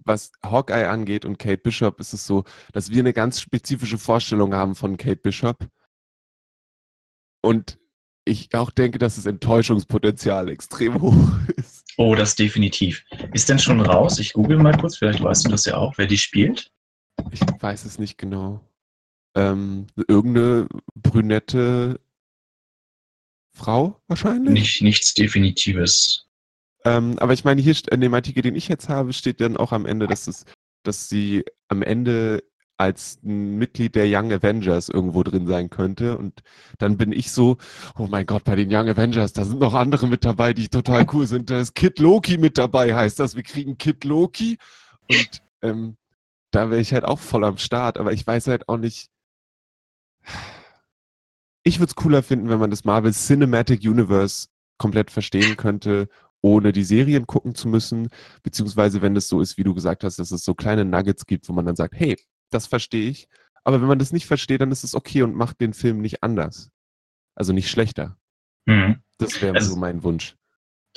was Hawkeye angeht und Kate Bishop, ist es so, dass wir eine ganz spezifische Vorstellung haben von Kate Bishop. Und ich auch denke, dass das Enttäuschungspotenzial extrem hoch ist. Oh, das definitiv. Ist denn schon raus? Ich google mal kurz, vielleicht weißt du das ja auch, wer die spielt. Ich weiß es nicht genau. Ähm, irgendeine brünette Frau wahrscheinlich? Nicht, nichts Definitives. Ähm, aber ich meine, hier in dem Artikel, den ich jetzt habe, steht dann auch am Ende, dass es, dass sie am Ende als ein Mitglied der Young Avengers irgendwo drin sein könnte. Und dann bin ich so, oh mein Gott, bei den Young Avengers, da sind noch andere mit dabei, die total cool sind. Da ist Kid Loki mit dabei, heißt das. Wir kriegen Kid Loki. Und ähm, da wäre ich halt auch voll am Start, aber ich weiß halt auch nicht. Ich würde es cooler finden, wenn man das Marvel Cinematic Universe komplett verstehen könnte, ohne die Serien gucken zu müssen, beziehungsweise wenn es so ist, wie du gesagt hast, dass es so kleine Nuggets gibt, wo man dann sagt, hey, das verstehe ich, aber wenn man das nicht versteht, dann ist es okay und macht den Film nicht anders. Also nicht schlechter. Hm. Das wäre Also- so mein Wunsch.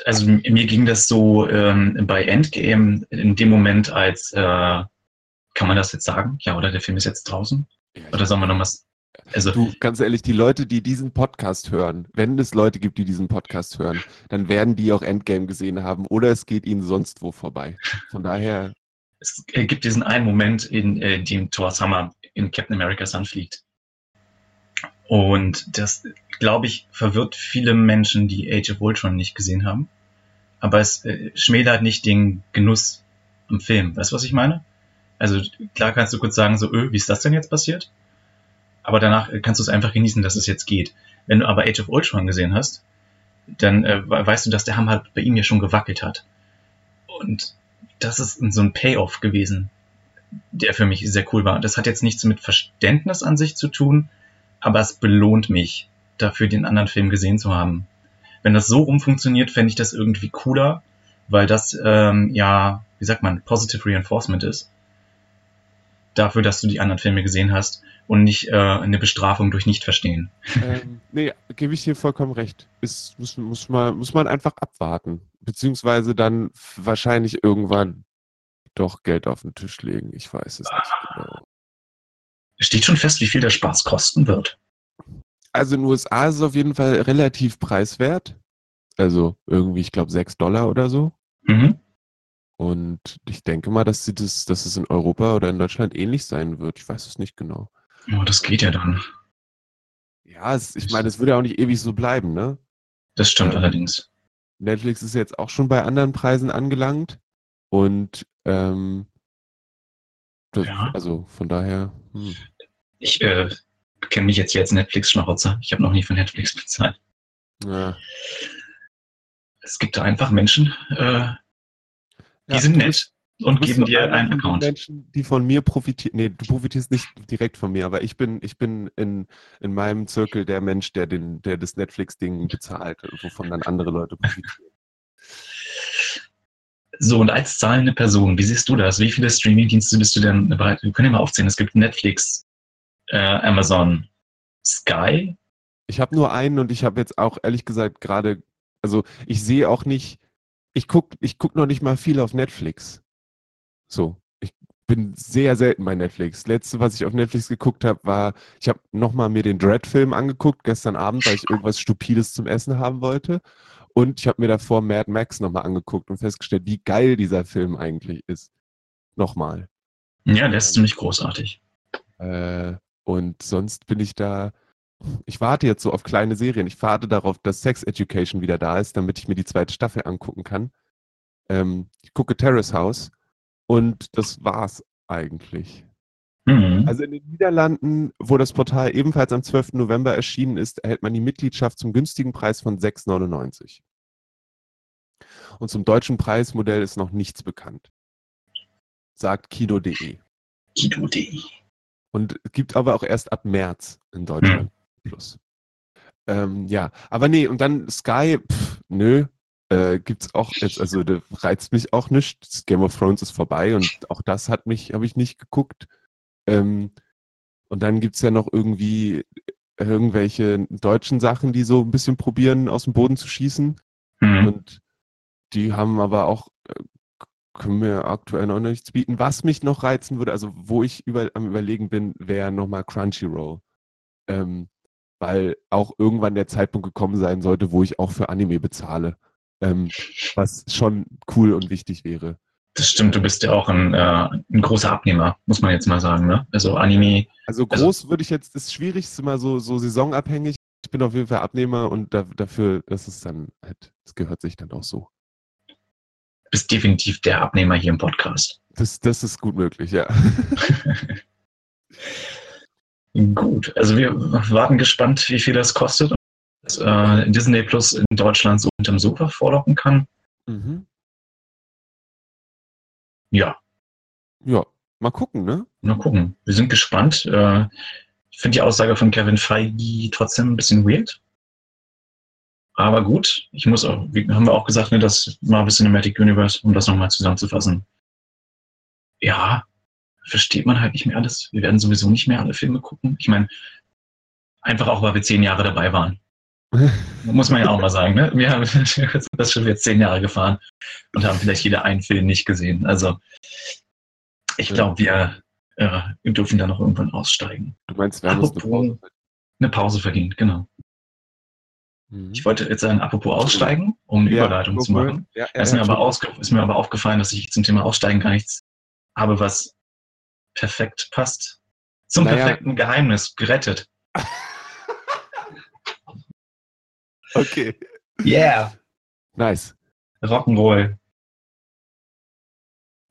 Also mir ging das so ähm, bei Endgame in dem Moment, als, äh, kann man das jetzt sagen? Ja, oder der Film ist jetzt draußen? Oder sollen wir noch was? Also, Du, ganz ehrlich, die Leute, die diesen Podcast hören, wenn es Leute gibt, die diesen Podcast hören, dann werden die auch Endgame gesehen haben oder es geht ihnen sonst wo vorbei. Von daher, es gibt diesen einen Moment, in äh, dem Thor's Hammer in Captain America's Hand fliegt. Und das, glaube ich, verwirrt viele Menschen, die Age of Ultron nicht gesehen haben. Aber es äh, schmälert nicht den Genuss am Film. Weißt du, was ich meine? Also klar kannst du kurz sagen, so, öh, wie ist das denn jetzt passiert? Aber danach äh, kannst du es einfach genießen, dass es jetzt geht. Wenn du aber Age of Ultron gesehen hast, dann äh, we- weißt du, dass der Hammer bei ihm ja schon gewackelt hat. Und das ist so ein Payoff gewesen, der für mich sehr cool war. Das hat jetzt nichts mit Verständnis an sich zu tun, aber es belohnt mich, dafür den anderen Film gesehen zu haben. Wenn das so rumfunktioniert, fände ich das irgendwie cooler, weil das, ähm, ja, wie sagt man, Positive Reinforcement ist. Dafür, dass du die anderen Filme gesehen hast und nicht äh, eine Bestrafung durch Nicht-Verstehen. Ähm, nee, gebe ich dir vollkommen recht. Ist, muss, muss, man, muss man einfach abwarten. Beziehungsweise dann wahrscheinlich irgendwann doch Geld auf den Tisch legen. Ich weiß es nicht genau. Steht schon fest, wie viel der Spaß kosten wird. Also in den USA ist es auf jeden Fall relativ preiswert. Also irgendwie, ich glaube, 6 Dollar oder so. Mhm. Und ich denke mal, dass, sie das, dass es in Europa oder in Deutschland ähnlich sein wird. Ich weiß es nicht genau. Oh, das geht ja dann. Ja, es, ich meine, es würde ja auch nicht ewig so bleiben, ne? Das stimmt Ähm, allerdings. Netflix ist jetzt auch schon bei anderen Preisen angelangt. Und ähm, das, Ja. also von daher, hm. Ich äh, kenne mich jetzt hier als Netflix-Schnauzer. Ich habe noch nie für Netflix bezahlt. ja. Es gibt da einfach Menschen, äh, die Ja, sind nett und geben dir einen Account. Menschen, die von mir profitieren. Nee, du profitierst nicht direkt von mir, aber ich bin, ich bin in, in meinem Zirkel der Mensch, der den, der das Netflix-Ding bezahlt, wovon dann andere Leute profitieren. So, und als zahlende Person, wie siehst du das? Wie viele Streaming-Dienste bist du denn bereit? Wir können ja mal aufzählen. Es gibt Netflix, äh, Amazon, Sky. Ich habe nur einen und ich habe jetzt auch ehrlich gesagt gerade, also ich sehe auch nicht, ich guck, ich guck noch nicht mal viel auf Netflix. So, ich bin sehr selten bei Netflix. Letzte, was ich auf Netflix geguckt habe, war, ich habe nochmal mir den Dread-Film angeguckt gestern Abend, weil ich irgendwas Stupides zum Essen haben wollte. Und ich habe mir davor Mad Max nochmal angeguckt und festgestellt, wie geil dieser Film eigentlich ist. Nochmal. Ja, der ist ziemlich großartig. Äh, und sonst bin ich da. Ich warte jetzt so auf kleine Serien. Ich warte darauf, dass Sex Education wieder da ist, damit ich mir die zweite Staffel angucken kann. Ähm, ich gucke Terrace House und das war's eigentlich. Mhm. Also in den Niederlanden, wo das Portal ebenfalls am 12. November erschienen ist, erhält man die Mitgliedschaft zum günstigen Preis von 6,99. Und zum deutschen Preismodell ist noch nichts bekannt. Sagt Kino.de. Kino.de. Und gibt aber auch erst ab März in Deutschland plus. Ähm, ja, aber nee, und dann Sky, pff, nö, äh, gibt's auch jetzt, also da reizt mich auch nicht. Das Game of Thrones ist vorbei und auch das hat mich, habe ich nicht geguckt. Ähm, und dann gibt's ja noch irgendwie irgendwelche deutschen Sachen, die so ein bisschen probieren, aus dem Boden zu schießen. Mhm. Und die haben aber auch, äh, können mir aktuell noch nichts bieten. Was mich noch reizen würde, also wo ich über, am überlegen bin, wäre nochmal Crunchyroll. Ähm, weil auch irgendwann der Zeitpunkt gekommen sein sollte, wo ich auch für Anime bezahle. Ähm, was schon cool und wichtig wäre. Das stimmt, du bist ja auch ein, äh, ein großer Abnehmer, muss man jetzt mal sagen. Ne? Also Anime, Also Also- groß würde ich jetzt, das Schwierigste mal so, so saisonabhängig. Ich bin auf jeden Fall Abnehmer und da, dafür, das ist dann halt, das gehört sich dann auch so. bist definitiv der Abnehmer hier im Podcast. Das, das ist gut möglich, ja. Gut, also wir warten gespannt, wie viel das kostet. Und, äh, Disney Plus in Deutschland so unterm Sofa vorlocken kann. Mhm. Ja, Ja, mal gucken, ne? mal gucken. Wir sind gespannt. Äh, ich finde die Aussage von Kevin Feige trotzdem ein bisschen weird. Aber gut, ich muss auch, wie haben wir auch gesagt, ne, das Marvel Cinematic Universe, um das nochmal zusammenzufassen. Ja, versteht man halt nicht mehr alles. Wir werden sowieso nicht mehr alle Filme gucken. Ich meine, einfach auch, weil wir zehn Jahre dabei waren. Muss man ja auch mal sagen. Ne? Wir haben das schon jetzt zehn Jahre gefahren und haben vielleicht jeder einen Film nicht gesehen. Also ich glaube, wir, äh, wir dürfen da noch irgendwann aussteigen. Du meinst, wir haben uns eine Apropos- Pause. Eine Pause verdient, genau. Mhm. Ich wollte jetzt sagen, apropos aussteigen, um eine Ja, Überleitung zu machen. Ja, ja, ist, mir aber ist mir aber aufgefallen, dass ich zum Thema Aussteigen gar nichts habe, was perfekt passt. Zum Naja. perfekten Geheimnis gerettet. Okay. Yeah. Nice. Rock'n'Roll.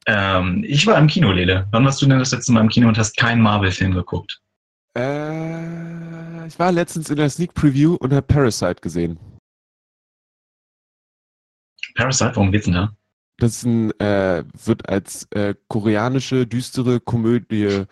Ähm, ich war im Kino, Lele. Wann warst du denn das letzte Mal im Kino und hast keinen Marvel-Film geguckt? Äh, ich war letztens in der Sneak Preview und habe Parasite gesehen. Parasite, worum geht's denn da? Das ist ein, äh, wird als äh, koreanische düstere Komödie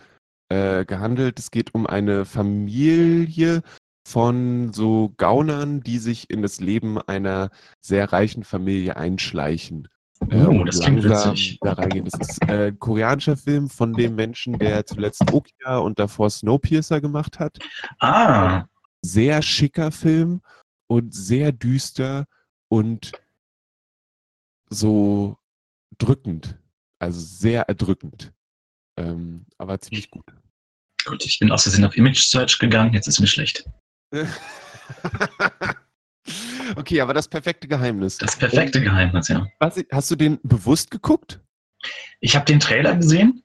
äh, gehandelt. Es geht um eine Familie von so Gaunern, die sich in das Leben einer sehr reichen Familie einschleichen. äh, Oh, und das klingt witzig. da reingehen. Das ist äh, ein koreanischer Film von dem Menschen, der zuletzt Okja und davor Snowpiercer gemacht hat. Ah, Sehr schicker Film und sehr düster und so drückend. Also sehr erdrückend. Ähm, aber ziemlich gut. gut, ich bin aus Versehen auf Image Search gegangen, jetzt ist mir schlecht. okay, aber das perfekte Geheimnis. Das perfekte Geheimnis, ja. Was, hast du den bewusst geguckt? Ich habe den Trailer gesehen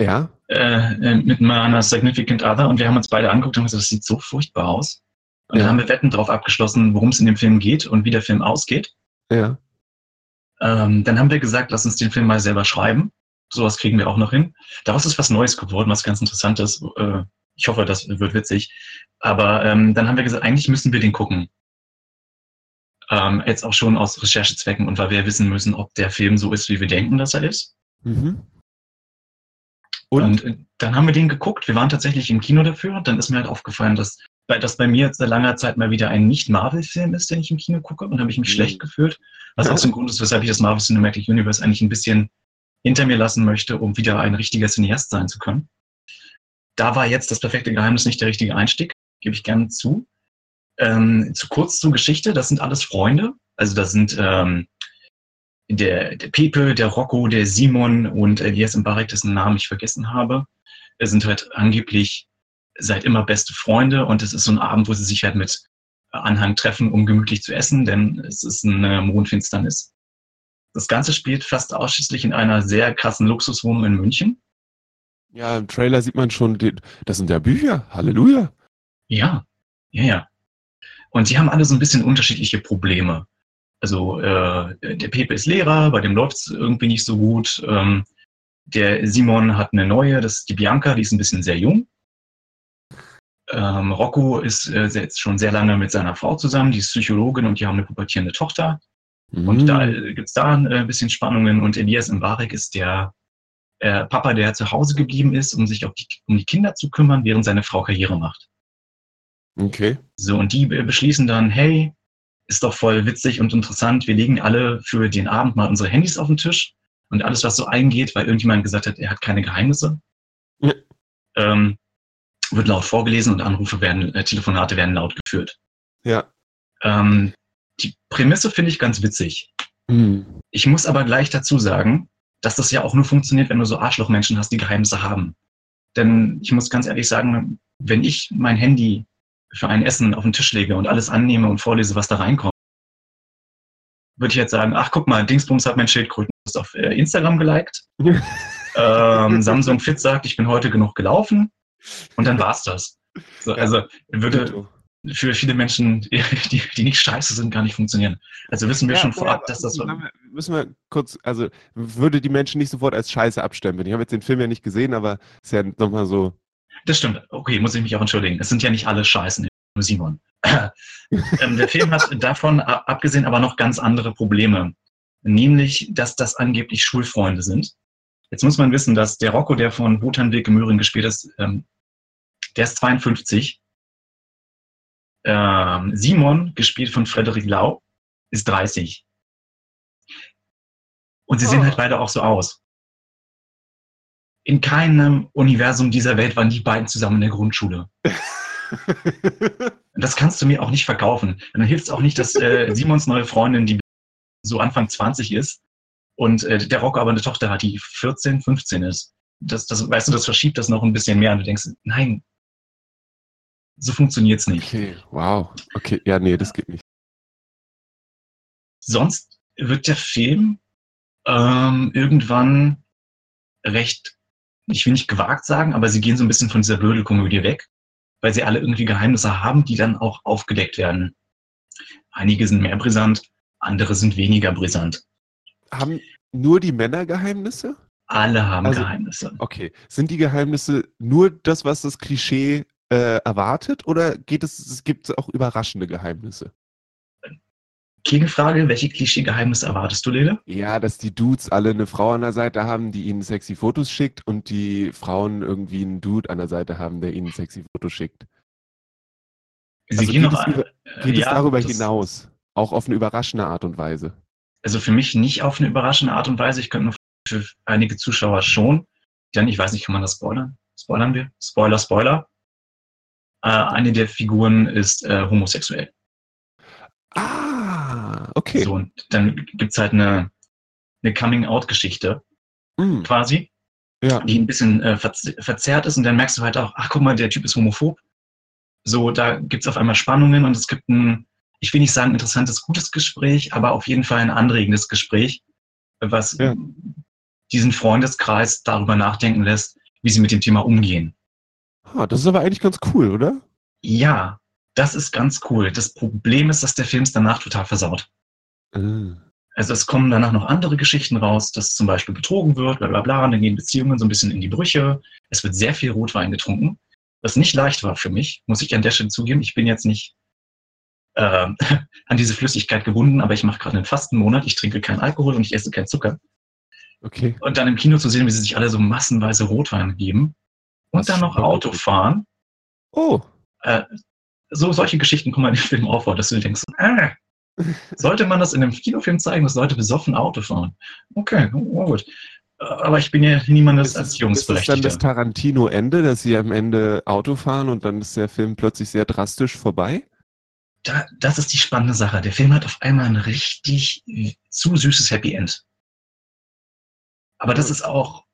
Ja. äh, äh, mit meiner Significant Other und wir haben uns beide angeguckt und gesagt, das sieht so furchtbar aus. Und Ja. dann haben wir Wetten drauf abgeschlossen, worum es in dem Film geht und wie der Film ausgeht. Ja. Ähm, dann haben wir gesagt, lass uns den Film mal selber schreiben. Sowas kriegen wir auch noch hin. Daraus ist was Neues geworden, was ganz Interessantes. Äh, ich hoffe, das wird witzig. Aber ähm, dann haben wir gesagt, eigentlich müssen wir den gucken. Ähm, jetzt auch schon aus Recherchezwecken und weil wir wissen müssen, ob der Film so ist, wie wir denken, dass er ist. Mhm. Und, Und? dann haben wir den geguckt. Wir waren tatsächlich im Kino dafür. Dann ist mir halt aufgefallen, dass, bei- dass bei mir jetzt seit langer Zeit mal wieder ein Nicht-Marvel-Film ist, den ich im Kino gucke. Und habe ich mich Mhm. schlecht gefühlt. Was auch so ein Grund ist, weshalb ich das Marvel Cinematic Universe eigentlich ein bisschen hinter mir lassen möchte, um wieder ein richtiger Cineast sein zu können. Da war jetzt das perfekte Geheimnis nicht der richtige Einstieg, gebe ich gerne zu. Ähm, zu kurz zur Geschichte, das sind alles Freunde. Also das sind ähm, der, der Pepe, der Rocco, der Simon und Elias Mbarek, dessen Namen ich vergessen habe, äh, sind halt angeblich seit immer beste Freunde und es ist so ein Abend, wo sie sich halt mit Anhang treffen, um gemütlich zu essen, denn es ist eine Mondfinsternis. Das Ganze spielt fast ausschließlich in einer sehr krassen Luxuswohnung in München. Ja, im Trailer sieht man schon, das sind ja Bücher. Halleluja. Ja, ja, ja. Und die haben alle so ein bisschen unterschiedliche Probleme. Also äh, der Pepe ist Lehrer, bei dem läuft es irgendwie nicht so gut. Ähm, der Simon hat eine neue, das ist die Bianca, die ist ein bisschen sehr jung. Ähm, Rocco ist äh, jetzt schon sehr lange mit seiner Frau zusammen, die ist Psychologin und die haben eine pubertierende Tochter. Und Mhm. da gibt's da ein äh, bisschen Spannungen. Und Elias Mbarek ist der äh, Papa, der zu Hause geblieben ist, um sich die, um die Kinder zu kümmern, während seine Frau Karriere macht. Okay. So, und die äh, beschließen dann, hey, ist doch voll witzig und interessant, wir legen alle für den Abend mal unsere Handys auf den Tisch und alles, was so eingeht, weil irgendjemand gesagt hat, er hat keine Geheimnisse, Ja. ähm, wird laut vorgelesen und Anrufe werden, äh, Telefonate werden laut geführt. Ja. Ähm, die Prämisse finde ich ganz witzig. Mhm. Ich muss aber gleich dazu sagen, dass das ja auch nur funktioniert, wenn du so Arschlochmenschen hast, die Geheimnisse haben. Denn ich muss ganz ehrlich sagen, wenn ich mein Handy für ein Essen auf den Tisch lege und alles annehme und vorlese, was da reinkommt, würde ich jetzt sagen, ach guck mal, Dingsbums hat mein Schildkröten auf äh, Instagram geliked. ähm, Samsung Fit sagt, ich bin heute genug gelaufen. Und dann war's das. So, also würde für viele Menschen, die, die nicht scheiße sind, gar nicht funktionieren. Also wissen wir Ja, schon ja, vorab, dass das so müssen wir- Müssen wir kurz, also würde die Menschen nicht sofort als Scheiße abstempeln. Ich habe jetzt den Film ja nicht gesehen, aber ist ja nochmal so. Das stimmt. Okay, muss ich mich auch entschuldigen. Es sind ja nicht alle Scheißen, nur Simon. ähm, der Film hat davon abgesehen aber noch ganz andere Probleme. Nämlich, dass das angeblich Schulfreunde sind. Jetzt muss man wissen, dass der Rocco, der von Wotan Wilke Möhring gespielt ist, ähm, der ist 52. Ähm, Simon, gespielt von Frederik Lau, ist 30. Und sie sehen Oh. halt beide auch so aus. In keinem Universum dieser Welt waren die beiden zusammen in der Grundschule. Das kannst du mir auch nicht verkaufen. Und dann hilft es auch nicht, dass äh, Simons neue Freundin, die so Anfang 20 ist, und äh, der Rocco aber eine Tochter hat, die 14, 15 ist. Das, das, weißt du, das verschiebt das noch ein bisschen mehr. Und du denkst, nein, so funktioniert's nicht. okay, wow. Okay, ja, nee, das geht nicht. Sonst wird der Film ähm, irgendwann recht, ich will nicht gewagt sagen, aber sie gehen so ein bisschen von dieser Blödelkomödie weg, weil sie alle irgendwie Geheimnisse haben, die dann auch aufgedeckt werden. Einige sind mehr brisant, andere sind weniger brisant. Haben nur die Männer Geheimnisse? Alle haben Also- Geheimnisse. Okay. Sind die Geheimnisse nur das, was das Klischee äh, erwartet, oder geht es, es gibt auch überraschende Geheimnisse? Gegenfrage, welche Klischee-Geheimnisse erwartest du, Lele? Ja, dass die Dudes alle eine Frau an der Seite haben, die ihnen sexy Fotos schickt und die Frauen irgendwie einen Dude an der Seite haben, der ihnen sexy Fotos schickt. Sie Also gehen geht noch es über- Geht es ja, darüber das- hinaus? Auch auf eine überraschende Art und Weise. Also für mich nicht auf eine überraschende Art und Weise. Ich könnte nur für einige Zuschauer schon. Denn ich weiß nicht, kann man das spoilern? Spoilern wir? Spoiler, Spoiler. Äh, eine der Figuren ist äh, homosexuell. Ah, okay. So, und dann gibt's halt eine, eine Coming-out-Geschichte Mm, quasi, ja. die ein bisschen äh, verz verzerrt ist. Und dann merkst du halt auch, ach guck mal, der Typ ist homophob. So, da gibt's auf einmal Spannungen und es gibt ein, ich will nicht sagen interessantes, gutes Gespräch, aber auf jeden Fall ein anregendes Gespräch, was Ja. diesen Freundeskreis darüber nachdenken lässt, wie sie mit dem Thema umgehen. Ah, das ist aber eigentlich ganz cool, oder? Ja, das ist ganz cool. Das Problem ist, dass der Film es danach total versaut. Ah. Also es kommen danach noch andere Geschichten raus, dass zum Beispiel betrogen wird, bla bla bla, und dann gehen Beziehungen so ein bisschen in die Brüche. Es wird sehr viel Rotwein getrunken, was nicht leicht war für mich, muss ich an der Stelle zugeben. Ich bin jetzt nicht äh, an diese Flüssigkeit gebunden, aber ich mache gerade einen Fastenmonat, ich trinke keinen Alkohol und ich esse keinen Zucker. Okay. Und dann im Kino zu sehen, wie sie sich alle so massenweise Rotwein geben und dann noch Auto fahren. Oh, Äh, so solche Geschichten kommen in dem Film auch vor, dass du denkst, äh, sollte man das in einem Kinofilm zeigen, dass Leute besoffen Auto fahren? Okay, oh, gut. Äh, Aber ich bin ja niemandes es- ist das dann Erziehungsberechtigter. das Tarantino-Ende, dass sie am Ende Auto fahren und dann ist der Film plötzlich sehr drastisch vorbei? Da, das ist die spannende Sache. Der Film hat auf einmal ein richtig zu süßes Happy End. Aber das ist auch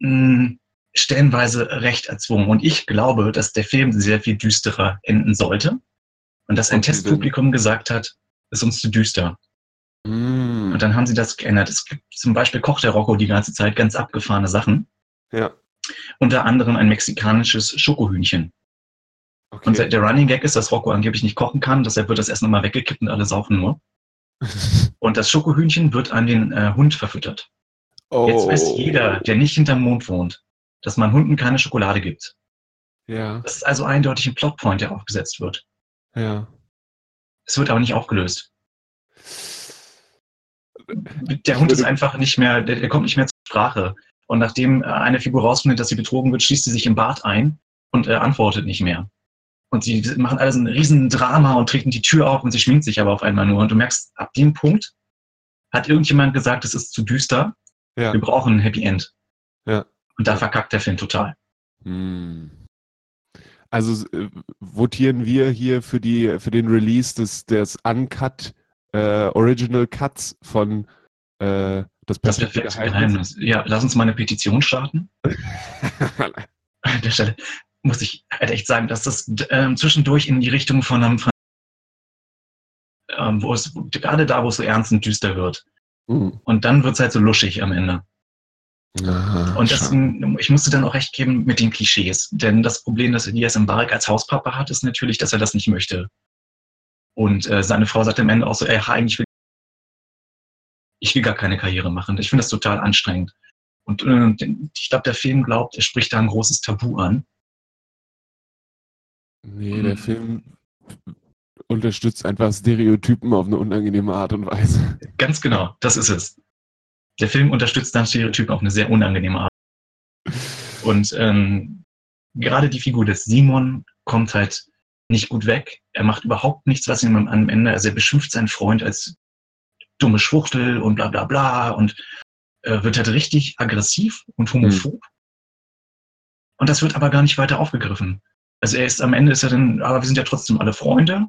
mh, stellenweise recht erzwungen. Und ich glaube, dass der Film sehr viel düsterer enden sollte. Und dass ein Okay, Testpublikum gesagt hat, ist uns zu düster. Mm. Und dann haben sie das geändert. Es gibt zum Beispiel kocht der Rocco die ganze Zeit ganz abgefahrene Sachen. Ja. Unter anderem ein mexikanisches Schokohühnchen. Und der, Okay. der Running Gag ist, dass Rocco angeblich nicht kochen kann. Deshalb wird das Essen immer weggekippt und alle saufen nur. Und das Schokohühnchen wird an den äh, Hund verfüttert. oh. Jetzt weiß jeder, der nicht hinterm Mond wohnt, dass man Hunden keine Schokolade gibt. Ja, Das ist also eindeutig ein Plotpoint, der aufgesetzt wird. ja. Es wird aber nicht aufgelöst. Der Hund ist einfach nicht mehr, der, der kommt nicht mehr zur Sprache. Und nachdem äh, eine Figur rausfindet, dass sie betrogen wird, schließt sie sich im Bad ein und äh, antwortet nicht mehr. Und sie machen alles ein riesen Drama und treten die Tür auf und sie schminkt sich aber auf einmal nur. Und du merkst, ab dem Punkt hat irgendjemand gesagt, es ist zu düster. Ja. Wir brauchen ein Happy End. Ja. Und da verkackt der Film total. Hm. Also äh, votieren wir hier für die für den Release des des Uncut äh, Original Cuts von äh, das perfekte perfekte Geheimnis. Ja, lass uns mal eine Petition starten. An der Stelle muss ich halt echt sagen, dass das ähm, zwischendurch in die Richtung von einem, von, ähm, wo es, gerade da, wo es so ernst und düster wird. Hm. Und dann wird es halt so luschig am Ende. Aha, Und deswegen, ich musste dann auch recht geben mit den Klischees. Denn das Problem, das Elias Mbarek als Hauspapa hat, ist natürlich, dass er das nicht möchte. Und äh, seine Frau sagt am Ende auch so, ey, eigentlich will ich will gar keine Karriere machen. Ich finde das total anstrengend. Und äh, ich glaube, der Film glaubt, er spricht da ein großes Tabu an. Nee, der Film unterstützt einfach Stereotypen auf eine unangenehme Art und Weise. Ganz genau, das ist es. Der Film unterstützt dann Stereotypen auf eine sehr unangenehme Art. Und ähm, gerade die Figur des Simon kommt halt nicht gut weg. Er macht überhaupt nichts, was ihm am Ende, also er beschimpft seinen Freund als dumme Schwuchtel und bla bla bla und äh, wird halt richtig aggressiv und homophob. Und das wird aber gar nicht weiter aufgegriffen. Also er ist am Ende ist er dann, aber wir sind ja trotzdem alle Freunde.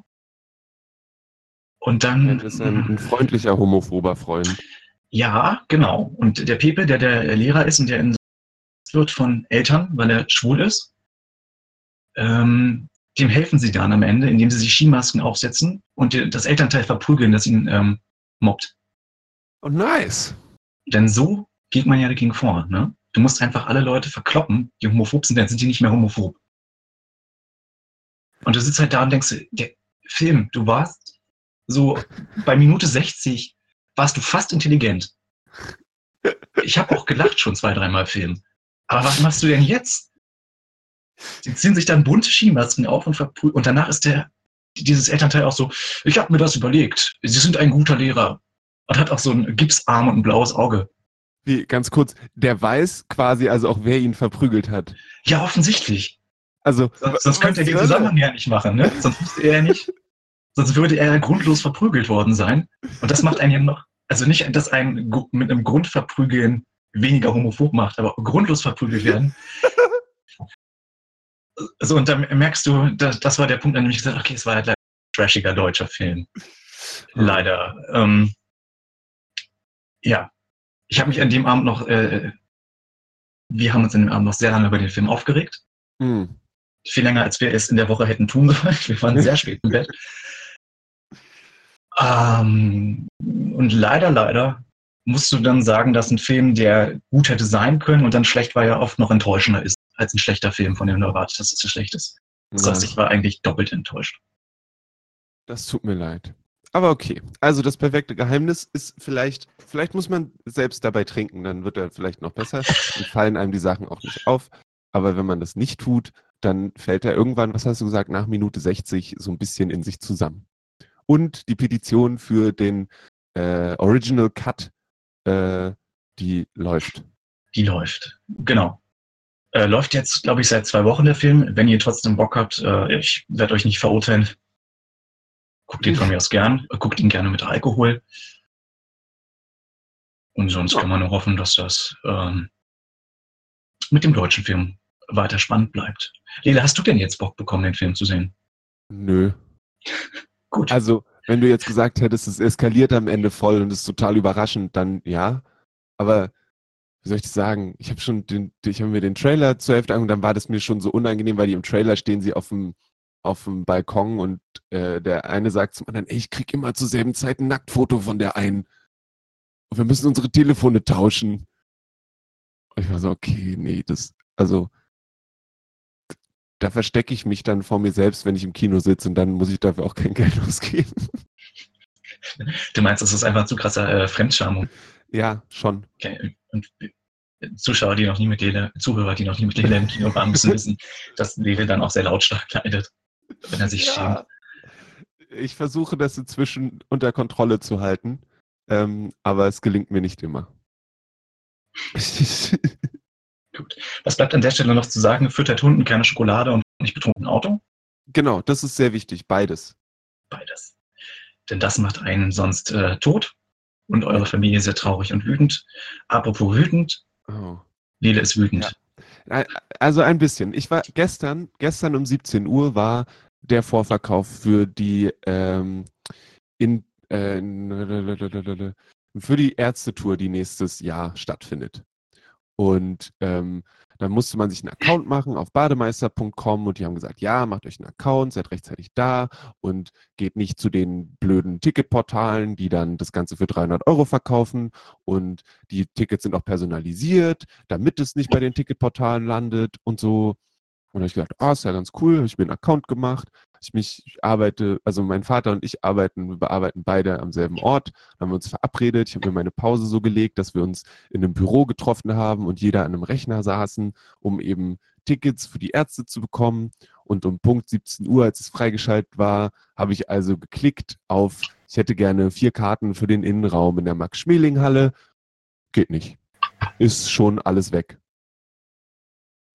Und dann. Das ist ein, ein freundlicher, homophober Freund. Ja, genau. Und der Pepe, der der Lehrer ist und der in wird von Eltern, weil er schwul ist, ähm, dem helfen sie dann am Ende, indem sie sich Skimasken aufsetzen und das Elternteil verprügeln, das ihn ähm, mobbt. Oh, nice. Denn so geht man ja dagegen vor. Ne? Du musst einfach alle Leute verkloppen, die homophob sind, dann sind die nicht mehr homophob. Und du sitzt halt da und denkst, der Film, du warst so bei Minute 60 warst du fast intelligent. Ich habe auch gelacht schon zwei, dreimal Film. Aber was machst du denn jetzt? Sie ziehen sich dann bunte Skimasken auf und verprügeln. Und danach ist der, dieses Elternteil auch so, ich habe mir das überlegt. Sie sind ein guter Lehrer. Und hat auch so einen Gipsarm und ein blaues Auge. Wie, ganz kurz, der weiß quasi also auch, wer ihn verprügelt hat. Ja, offensichtlich. Also, Sonst, sonst könnte er den Zusammenhang ja nicht machen, ne? Sonst wüsste er ja nicht. Sonst würde er ja grundlos verprügelt worden sein. Und das macht einen ja noch, also nicht, dass ein mit einem Grundverprügeln weniger homophob macht, aber grundlos verprügelt werden. So, und dann merkst du, das, das war der Punkt, an dem ich gesagt habe, okay, es war halt ein trashiger deutscher Film. Leider. Ähm, ja, ich habe mich an dem Abend noch, äh, wir haben uns an dem Abend noch sehr lange über den Film aufgeregt. Hm. Viel länger, als wir es in der Woche hätten tun sollen. Wir waren sehr spät im Bett. Ähm, und leider, leider musst du dann sagen, dass ein Film, der gut hätte sein können und dann schlecht war, ja oft noch enttäuschender ist als ein schlechter Film, von dem du erwartet, dass es so schlecht ist. Das heißt, ich war eigentlich doppelt enttäuscht. das tut mir leid. Aber okay. Also das perfekte Geheimnis ist vielleicht, vielleicht muss man selbst dabei trinken, dann wird er vielleicht noch besser. Dann fallen einem die Sachen auch nicht auf. Aber wenn man das nicht tut, dann fällt er irgendwann, was hast du gesagt, nach Minute 60 so ein bisschen in sich zusammen. Und die Petition für den äh, Original Cut, äh, die läuft. Die läuft. Genau. Äh, läuft jetzt, glaube ich, seit zwei Wochen der Film. Wenn ihr trotzdem Bock habt, äh, ich werde euch nicht verurteilen. Guckt ihn von mir aus gern. Äh, Guckt ihn gerne mit Alkohol. Und sonst kann man nur hoffen, dass das ähm, mit dem deutschen Film weiter spannend bleibt. Lele, hast du denn jetzt Bock bekommen, den Film zu sehen? Nö. Gut. Also, wenn du jetzt gesagt hättest, es eskaliert am Ende voll und ist total überraschend, dann ja. Aber wie soll ich das sagen? Ich habe schon den, ich habe mir den Trailer zur Hälfte angeguckt, dann war das mir schon so unangenehm, weil die im Trailer stehen sie auf dem auf dem Balkon und äh, der eine sagt zum anderen, ey, ich krieg immer zur selben Zeit ein Nacktfoto von der einen. Und wir müssen unsere Telefone tauschen. Und ich war so, okay, nee, das, also da verstecke ich mich dann vor mir selbst, wenn ich im Kino sitze und dann muss ich dafür auch kein Geld ausgeben. Du meinst, das ist einfach zu krasser äh, Fremdscham. Ja, schon. Okay. Und Zuschauer, die noch nie mit Lele, Zuhörer, die noch nie mit Lele im Kino waren, müssen wissen, dass Lele dann auch sehr lautstark leidet, wenn er sich schämt. Ich versuche das inzwischen unter Kontrolle zu halten, ähm, aber es gelingt mir nicht immer. Gut. Was bleibt an der Stelle noch zu sagen? Füttert Hunden keine Schokolade und nicht betrunken Auto? genau, das ist sehr wichtig, beides. Beides. Denn das macht einen sonst äh, tot und eure Familie sehr traurig und wütend. Apropos wütend, Oh. Lele ist wütend. Ä- Also ein bisschen. Ich war gestern, gestern um 17 Uhr war der Vorverkauf für die ähm, in, äh, für die Ärztetour, die nächstes Jahr stattfindet. Und ähm, dann musste man sich einen Account machen auf bademeister.com und die haben gesagt, ja, macht euch einen Account, seid rechtzeitig da und geht nicht zu den blöden Ticketportalen, die dann das Ganze für 300 Euro verkaufen und die Tickets sind auch personalisiert, damit es nicht bei den Ticketportalen landet und so. Und da habe ich gedacht, ah, ist ja ganz cool, habe ich mir einen Account gemacht. Ich mich ich arbeite, also mein Vater und ich arbeiten, wir bearbeiten beide am selben Ort, haben wir uns verabredet. Ich habe mir meine Pause so gelegt, dass wir uns in einem Büro getroffen haben und jeder an einem Rechner saßen, um eben Tickets für die Ärzte zu bekommen. Und um Punkt 17 Uhr, als es freigeschaltet war, habe ich also geklickt auf, ich hätte gerne vier Karten für den Innenraum in der Max-Schmeling-Halle. Geht nicht. Ist schon alles weg.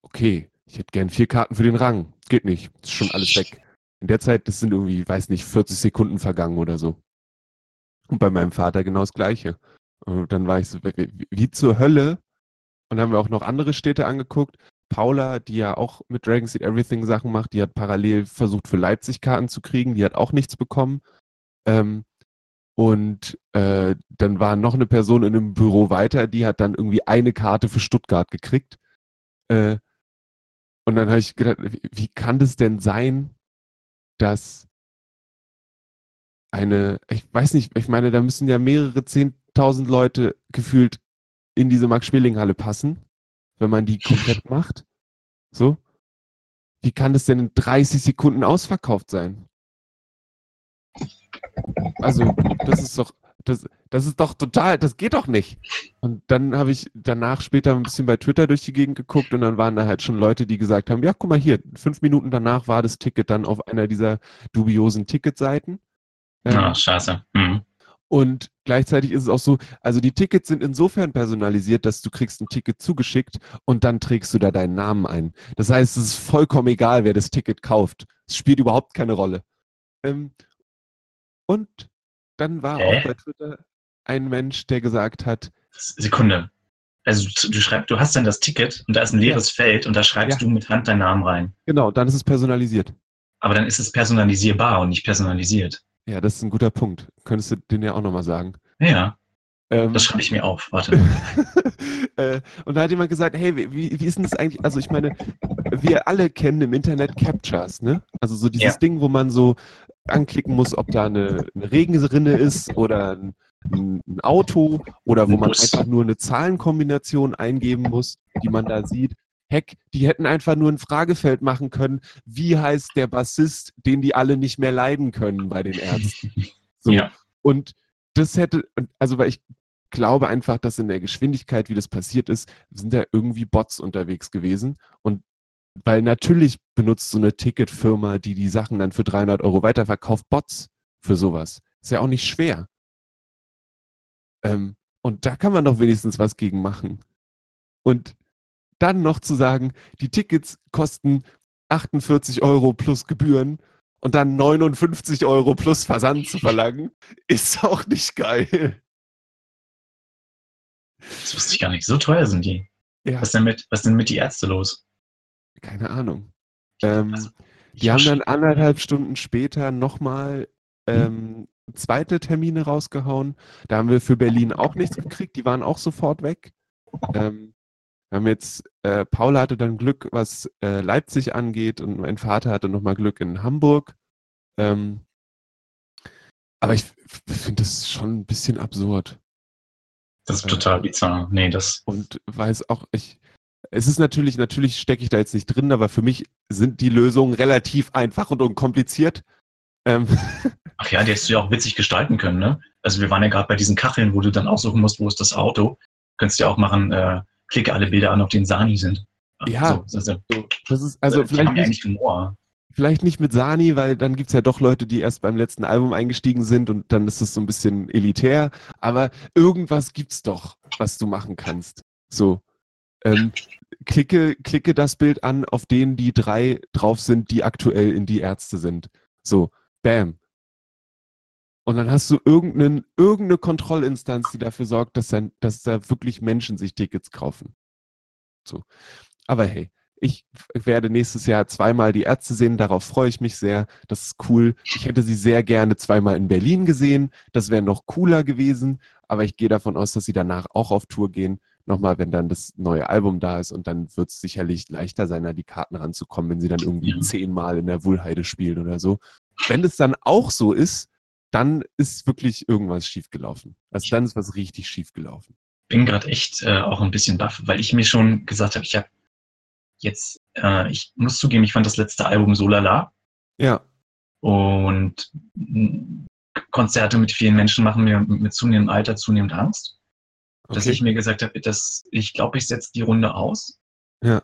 Okay, ich hätte gern vier Karten für den Rang. Geht nicht. Ist schon alles weg. In der Zeit, das sind irgendwie, weiß nicht, 40 Sekunden vergangen oder so. Und bei meinem Vater genau das Gleiche. Und dann war ich so, wie, zur Hölle. Und dann haben wir auch noch andere Städte angeguckt. Paula, die ja auch mit Dragon Seed Everything Sachen macht, die hat parallel versucht, für Leipzig Karten zu kriegen. Die hat auch nichts bekommen. Ähm, und äh, dann war noch eine Person in einem Büro weiter, die hat dann irgendwie eine Karte für Stuttgart gekriegt. Äh, und dann habe ich gedacht, wie, wie kann das denn sein, dass eine, ich weiß nicht, ich meine, da müssen ja mehrere zehntausend Leute gefühlt in diese Max-Schmeling-Halle passen, wenn man die komplett macht. So. Wie kann das denn in 30 Sekunden ausverkauft sein? Also, das ist doch, das, das ist doch total, das geht doch nicht. Und dann habe ich danach später ein bisschen bei Twitter durch die Gegend geguckt und dann waren da halt schon Leute, die gesagt haben, ja, guck mal hier, fünf Minuten danach war das Ticket dann auf einer dieser dubiosen Ticketseiten. Ähm, Ah, scheiße. Mhm. und gleichzeitig ist es auch so, also die Tickets sind insofern personalisiert, dass du kriegst ein Ticket zugeschickt und dann trägst du da deinen Namen ein. Das heißt, es ist vollkommen egal, wer das Ticket kauft. Es spielt überhaupt keine Rolle. Ähm, und dann war Hä? auch bei Twitter, ein Mensch, der gesagt hat, Sekunde. Also du, schreibst, du hast dann das Ticket und da ist ein leeres Feld und da schreibst Ja. du mit Hand deinen Namen rein. genau, dann ist es personalisiert. Aber dann ist es personalisierbar und nicht personalisiert. Ja, das ist ein guter Punkt. Könntest du den ja auch nochmal sagen. Ja, Ähm, das schreibe ich mir auf. Warte. äh, und da hat jemand gesagt, hey, wie, wie ist denn das eigentlich? Also ich meine, wir alle kennen im Internet Captchas, ne? Also so dieses Ja. Ding, wo man so anklicken muss, ob da eine, eine Regenrinne ist oder ein, ein Auto oder wo man einfach nur eine Zahlenkombination eingeben muss, die man da sieht. Heck, die hätten einfach nur ein Fragefeld machen können, wie heißt der Bassist, den die alle nicht mehr leiden können bei den Ärzten. So. Ja. Und das hätte, also weil ich glaube einfach, dass in der Geschwindigkeit, wie das passiert ist, sind da irgendwie Bots unterwegs gewesen. Und weil natürlich benutzt so eine Ticketfirma, die die Sachen dann für 300 Euro weiterverkauft, Bots für sowas. Ist ja auch nicht schwer. Ähm, und da kann man doch wenigstens was gegen machen. Und dann noch zu sagen, die Tickets kosten 48 Euro plus Gebühren und dann 59 Euro plus Versand zu verlangen, ist auch nicht geil. Das wusste ich gar nicht. So teuer sind die. Ja, Was denn mit, was denn mit die Ärzte los? Keine Ahnung. Ähm, Also, die haben dann anderthalb Stunden später nochmal ähm, zweite Termine rausgehauen. Da haben wir für Berlin auch nichts gekriegt. Die waren auch sofort weg. Ähm, wir haben jetzt, äh, Paula hatte dann Glück, was äh, Leipzig angeht und mein Vater hatte nochmal Glück in Hamburg. Ähm, aber ich finde das schon ein bisschen absurd. Das ist total bizarr. Nee, das. und weiß auch, ich, es ist natürlich, natürlich stecke ich da jetzt nicht drin, aber für mich sind die Lösungen relativ einfach und unkompliziert. Ähm, Ach ja, die hättest du ja auch witzig gestalten können, ne? Also wir waren ja gerade bei diesen Kacheln, wo du dann aussuchen musst, wo ist das Auto. Könntest du ja auch machen, äh, klicke alle Bilder an, auf denen Sani sind. Ja. So, so, so. das ist, also die vielleicht nicht, Humor. vielleicht nicht mit Sani, weil dann gibt's ja doch Leute, die erst beim letzten Album eingestiegen sind und dann ist es so ein bisschen elitär. Aber irgendwas gibt's doch, was du machen kannst. So. Ähm, klicke, klicke das Bild an, auf denen die drei drauf sind, die aktuell in die Ärzte sind. So, bam. Und dann hast du irgendeinen, irgendeine Kontrollinstanz, die dafür sorgt, dass, dann, dass da wirklich Menschen sich Tickets kaufen. So. Aber hey, ich werde nächstes Jahr zweimal die Ärzte sehen, darauf freue ich mich sehr. Das ist cool. Ich hätte sie sehr gerne zweimal in Berlin gesehen. Das wäre noch cooler gewesen. Aber ich gehe davon aus, dass sie danach auch auf Tour gehen. Nochmal, wenn dann das neue Album da ist. Und dann wird es sicherlich leichter sein, an die Karten ranzukommen, wenn sie dann irgendwie Ja. zehnmal in der Wuhlheide spielen oder so. Wenn es dann auch so ist, dann ist wirklich irgendwas schiefgelaufen. Also dann ist was richtig schiefgelaufen. Bin gerade echt äh, auch ein bisschen baff, weil ich mir schon gesagt habe, ich habe jetzt, äh, ich muss zugeben, ich fand das letzte Album so lala. Ja, Und Konzerte mit vielen Menschen machen mir mit zunehmendem Alter zunehmend Angst. Dass ich okay. mir gesagt habe, dass ich glaube, ich setze die Runde aus, Ja,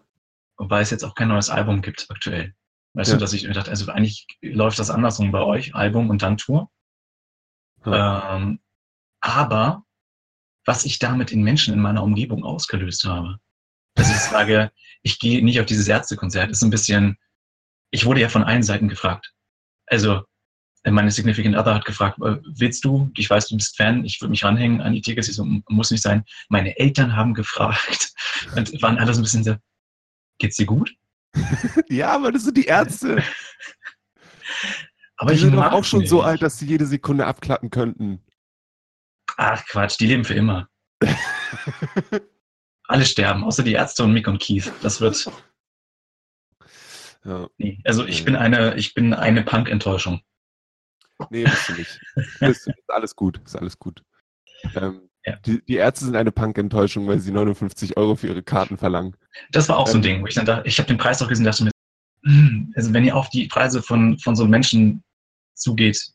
weil es jetzt auch kein neues Album gibt aktuell. Weißt Ja. du, dass ich mir dachte, also eigentlich läuft das andersrum bei euch, Album und dann Tour. Ja. Ähm, aber was ich damit in Menschen in meiner Umgebung ausgelöst habe, dass ich sage, ich gehe nicht auf dieses Ärztekonzert, ist ein bisschen, ich wurde ja von allen Seiten gefragt. Also, meine Significant Other hat gefragt, äh, willst du, ich weiß, du bist Fan, ich würde mich ranhängen an die Tickets, ich so, "M- muss nicht sein. Meine Eltern haben gefragt und waren alle so ein bisschen so, geht's dir gut? ja, aber das sind die Ärzte. Aber die ich sind doch auch schon nicht. so alt, dass sie jede Sekunde abklappen könnten. Ach Quatsch, die leben für immer. Alle sterben, außer die Ärzte und Mick und Keith. Das wird. Ja. Nee. Also ich bin eine, ich bin eine Punk-Enttäuschung. Nee, bist du nicht. Bist du. Ist alles gut, ist alles gut. Ähm, Ja. die, die Ärzte sind eine Punk-Enttäuschung, weil sie 59 Euro für ihre Karten verlangen. Das war auch so ein Ähm. Ding, wo ich dann dachte, ich habe den Preis auch gesehen und dachte mir, hm, also wenn ihr auf die Preise von, von so Menschen zugeht,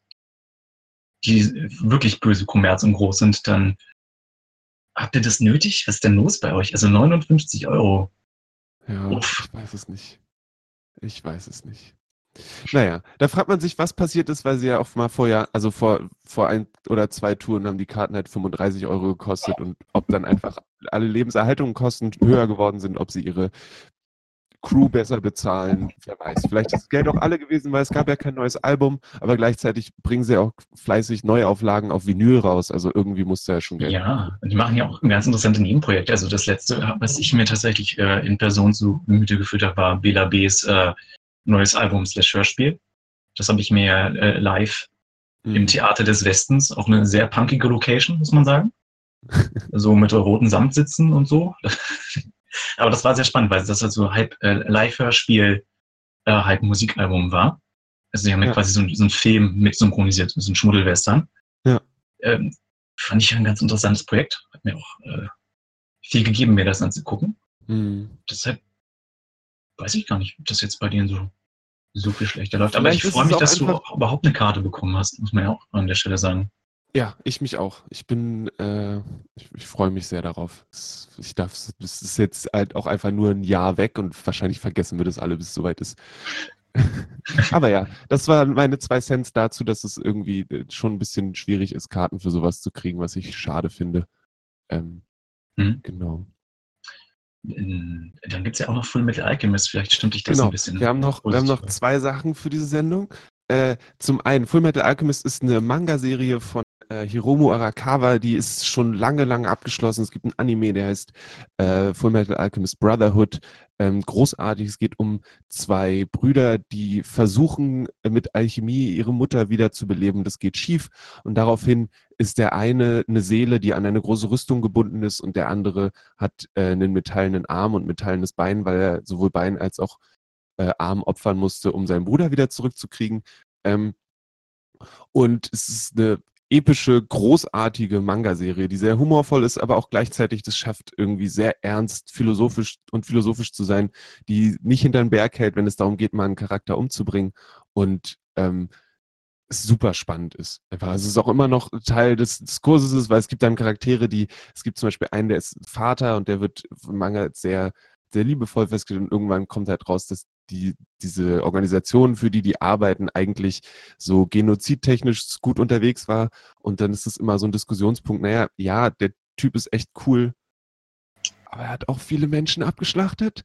die wirklich böse Kommerz und groß sind, dann habt ihr das nötig? Was ist denn los bei euch? Also 59 Euro. Ja, Uff. ich weiß es nicht. Ich weiß es nicht. Naja, da fragt man sich, was passiert ist, weil sie ja auch mal vorher, also vor, vor ein oder zwei Touren haben die Karten halt 35 Euro gekostet und ob dann einfach alle Lebenserhaltungskosten höher geworden sind, ob sie ihre Crew besser bezahlen. Wer weiß. Vielleicht ist das Geld auch alle gewesen, weil es gab ja kein neues Album, aber gleichzeitig bringen sie auch fleißig Neuauflagen auf Vinyl raus. Also irgendwie muss da ja schon Geld. Ja, und die machen ja auch ganz interessante Nebenprojekte. Also das letzte, was ich mir tatsächlich äh, in Person zu Gemüte geführt habe, war Bela B's äh, neues Album slash Hörspiel. Das habe ich mir äh, live Mhm. im Theater des Westens, auch eine sehr punkige Location, muss man sagen. so mit roten Samtsitzen und so. Aber das war sehr spannend, weil das halt so halb äh, Live-Hörspiel, äh, halb Musikalbum war. Also die haben ja. Ja. quasi so, ein- so einen Film mit synchronisiert, so ein Schmuddelwestern. Ja. Ähm, fand ich ein ganz interessantes Projekt. Hat mir auch äh, viel gegeben, mir das anzugucken. Mhm. Deshalb weiß ich gar nicht, ob das jetzt bei denen so, so viel schlechter läuft. Aber Vielleicht ich freue mich, dass du überhaupt eine Karte bekommen hast, muss man ja auch an der Stelle sagen. Ja, ich mich auch. Ich bin, äh, ich, ich freue mich sehr darauf. Es- Ich darf, es ist jetzt halt auch einfach nur ein Jahr weg und wahrscheinlich vergessen wir das alle, bis es soweit ist. Aber ja, das waren meine zwei Cents dazu, dass es irgendwie äh, schon ein bisschen schwierig ist, Karten für sowas zu kriegen, was ich schade finde. Ähm, Mhm. genau. Ähm, Dann gibt es ja auch noch Full Metal Alchemist, vielleicht stimmt dich das Genau. ein bisschen. Wir haben noch, wir haben noch zwei Sachen für diese Sendung. Äh, zum einen, Full Metal Alchemist ist eine Manga-Serie von äh, Hiromu Arakawa, die ist schon lange, lange abgeschlossen. Es gibt ein Anime, der heißt äh, Full Metal Alchemist Brotherhood. Ähm, großartig, es geht um zwei Brüder, die versuchen äh, mit Alchemie ihre Mutter wieder zu beleben. Das geht schief und daraufhin ist der eine eine Seele, die an eine große Rüstung gebunden ist und der andere hat äh, einen metallenen Arm und metallenes Bein, weil er sowohl Bein als auch äh, Arm opfern musste, um seinen Bruder wieder zurückzukriegen. Ähm, und es ist eine epische, großartige Manga-Serie, die sehr humorvoll ist, aber auch gleichzeitig das schafft, irgendwie sehr ernst, philosophisch und philosophisch zu sein, die nicht hinter den Berg hält, wenn es darum geht, mal einen Charakter umzubringen und ähm, super spannend ist. Einfach. Also es ist auch immer noch Teil des Diskurses, weil es gibt dann Charaktere, die, es gibt zum Beispiel einen, der ist Vater und der wird im Manga sehr, sehr liebevoll festgestellt und irgendwann kommt halt raus, dass die, diese Organisation, für die die arbeiten, eigentlich so genozidtechnisch gut unterwegs war. Und dann ist es immer so ein Diskussionspunkt, naja, ja, der Typ ist echt cool, aber er hat auch viele Menschen abgeschlachtet.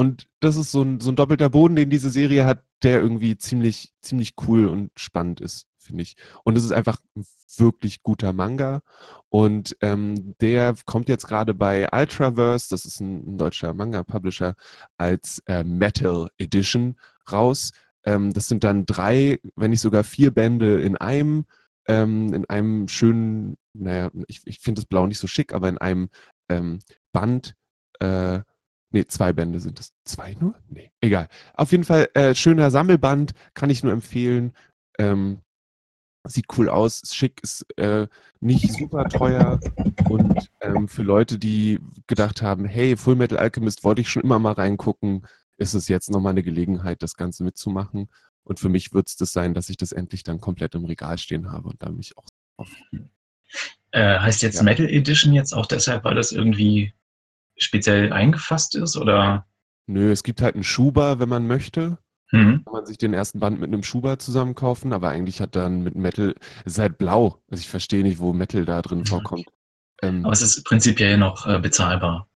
Und das ist so ein, so ein doppelter Boden, den diese Serie hat, der irgendwie ziemlich, ziemlich cool und spannend ist, finde ich. Und es ist einfach ein wirklich guter Manga. Und ähm, der kommt jetzt gerade bei Ultraverse, das ist ein, ein deutscher Manga-Publisher, als äh, Metal Edition raus. Ähm, das sind dann drei, wenn nicht sogar vier Bände in einem, ähm, in einem schönen, naja, ich, ich finde das Blau nicht so schick, aber in einem ähm, Band, äh, nee, zwei Bände sind es. Zwei nur? Nee, egal. Auf jeden Fall äh, schöner Sammelband, kann ich nur empfehlen. Ähm, sieht cool aus, ist schick, ist äh, nicht super teuer und ähm, für Leute, die gedacht haben, hey, Full Metal Alchemist wollte ich schon immer mal reingucken, ist es jetzt nochmal eine Gelegenheit, das Ganze mitzumachen. Und für mich wird es das sein, dass ich das endlich dann komplett im Regal stehen habe und da mich auch drauf Äh, heißt jetzt Ja. Metal Edition jetzt auch deshalb, weil das irgendwie speziell eingefasst ist? Oder? Nö, es gibt halt einen Schuber, wenn man möchte. Mhm. Kann man sich den ersten Band mit einem Schuber zusammen kaufen, aber eigentlich hat dann mit Metal, es ist halt blau. Also ich verstehe nicht, wo Metal da drin Mhm. vorkommt. Ähm, Aber es ist prinzipiell noch äh, bezahlbar.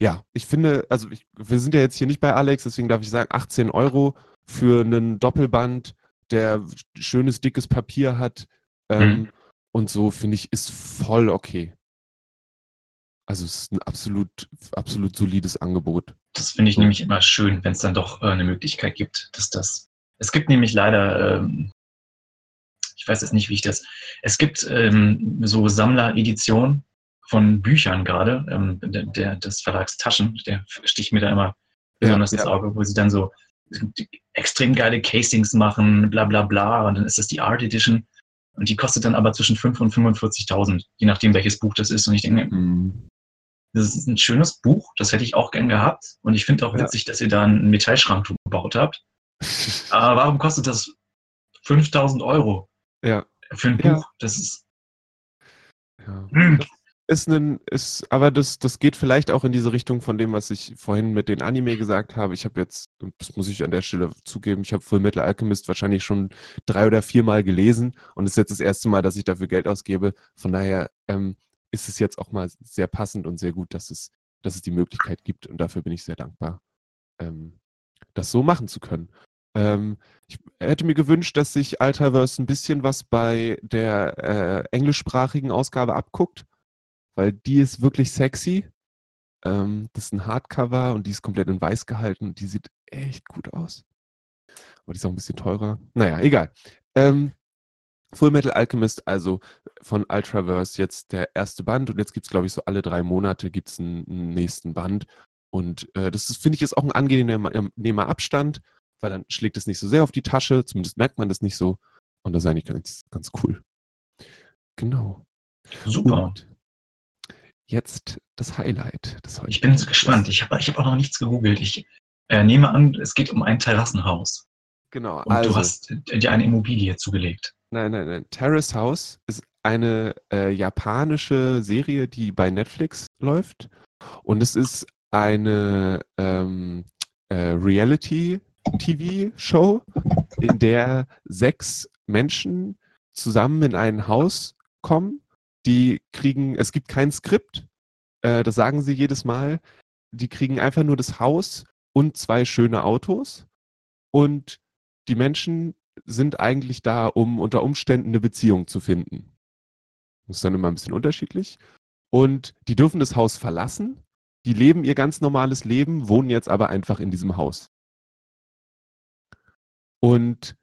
ja, ich finde, also ich, wir sind ja jetzt hier nicht bei Alex, deswegen darf ich sagen, 18 Euro für einen Doppelband, der schönes, dickes Papier hat ähm, Mhm. und so, finde ich, ist voll okay. Also es ist ein absolut, absolut solides Angebot. Das finde ich So. nämlich immer schön, wenn es dann doch äh, eine Möglichkeit gibt, dass das. Es gibt nämlich leider, ähm, ich weiß jetzt nicht, wie ich das. Es gibt ähm, so Sammlereditionen von Büchern gerade, ähm, der, der, des Verlags Taschen, der sticht mir da immer besonders ja. ins Auge, wo sie dann so extrem geile Casings machen, bla bla bla, und dann ist das die Art Edition. Und die kostet dann aber zwischen 5 und 45.000, je nachdem, welches Buch das ist. Und ich denke, Mhm. Das ist ein schönes Buch, das hätte ich auch gern gehabt. Und ich finde auch Ja. witzig, dass ihr da einen Metallschrank gebaut habt. Aber warum kostet das 5000 Euro ja. für ein Ja. Buch? Das ist. Ja. Hm. Ist ein, ist, aber das, das geht vielleicht auch in diese Richtung von dem, was ich vorhin mit den Anime gesagt habe. Ich habe jetzt, das muss ich an der Stelle zugeben, ich habe Full Metal Alchemist wahrscheinlich schon drei oder viermal gelesen und es ist jetzt das erste Mal, dass ich dafür Geld ausgebe. Von daher ähm, ist es jetzt auch mal sehr passend und sehr gut, dass es, dass es die Möglichkeit gibt und dafür bin ich sehr dankbar. Ähm, das so machen zu können. Ähm, ich hätte mir gewünscht, dass sich Ultraverse ein bisschen was bei der äh, englischsprachigen Ausgabe abguckt, weil die ist wirklich sexy. Ähm, das ist ein Hardcover und die ist komplett in weiß gehalten und die sieht echt gut aus. Aber die ist auch ein bisschen teurer. Naja, egal. Ähm, Full Metal Alchemist, also von Ultraverse jetzt der erste Band und jetzt gibt es, glaube ich, so alle drei Monate gibt es einen, einen, nächsten Band. Und äh, das finde ich, ist auch ein angenehmer Abstand, weil dann schlägt es nicht so sehr auf die Tasche, zumindest merkt man das nicht so. Und das ist eigentlich ganz, ganz cool. Genau. Super. Und jetzt das Highlight. Das ich bin gespannt. Ich habe ich hab auch noch nichts gegoogelt. Ich äh, nehme an, es geht um ein Terrassenhaus. Genau. Und also, du hast dir eine Immobilie zugelegt. Nein, nein, nein. Terrace House ist eine äh, japanische Serie, die bei Netflix läuft. Und es ist eine ähm, äh, Reality-TV-Show, in der sechs Menschen zusammen in ein Haus kommen. Die kriegen, es gibt kein Skript, äh, das sagen sie jedes Mal. Die kriegen einfach nur das Haus und zwei schöne Autos. Und die Menschen sind eigentlich da, um unter Umständen eine Beziehung zu finden. Das ist dann immer ein bisschen unterschiedlich. Und die dürfen das Haus verlassen. Die leben ihr ganz normales Leben, wohnen jetzt aber einfach in diesem Haus. Und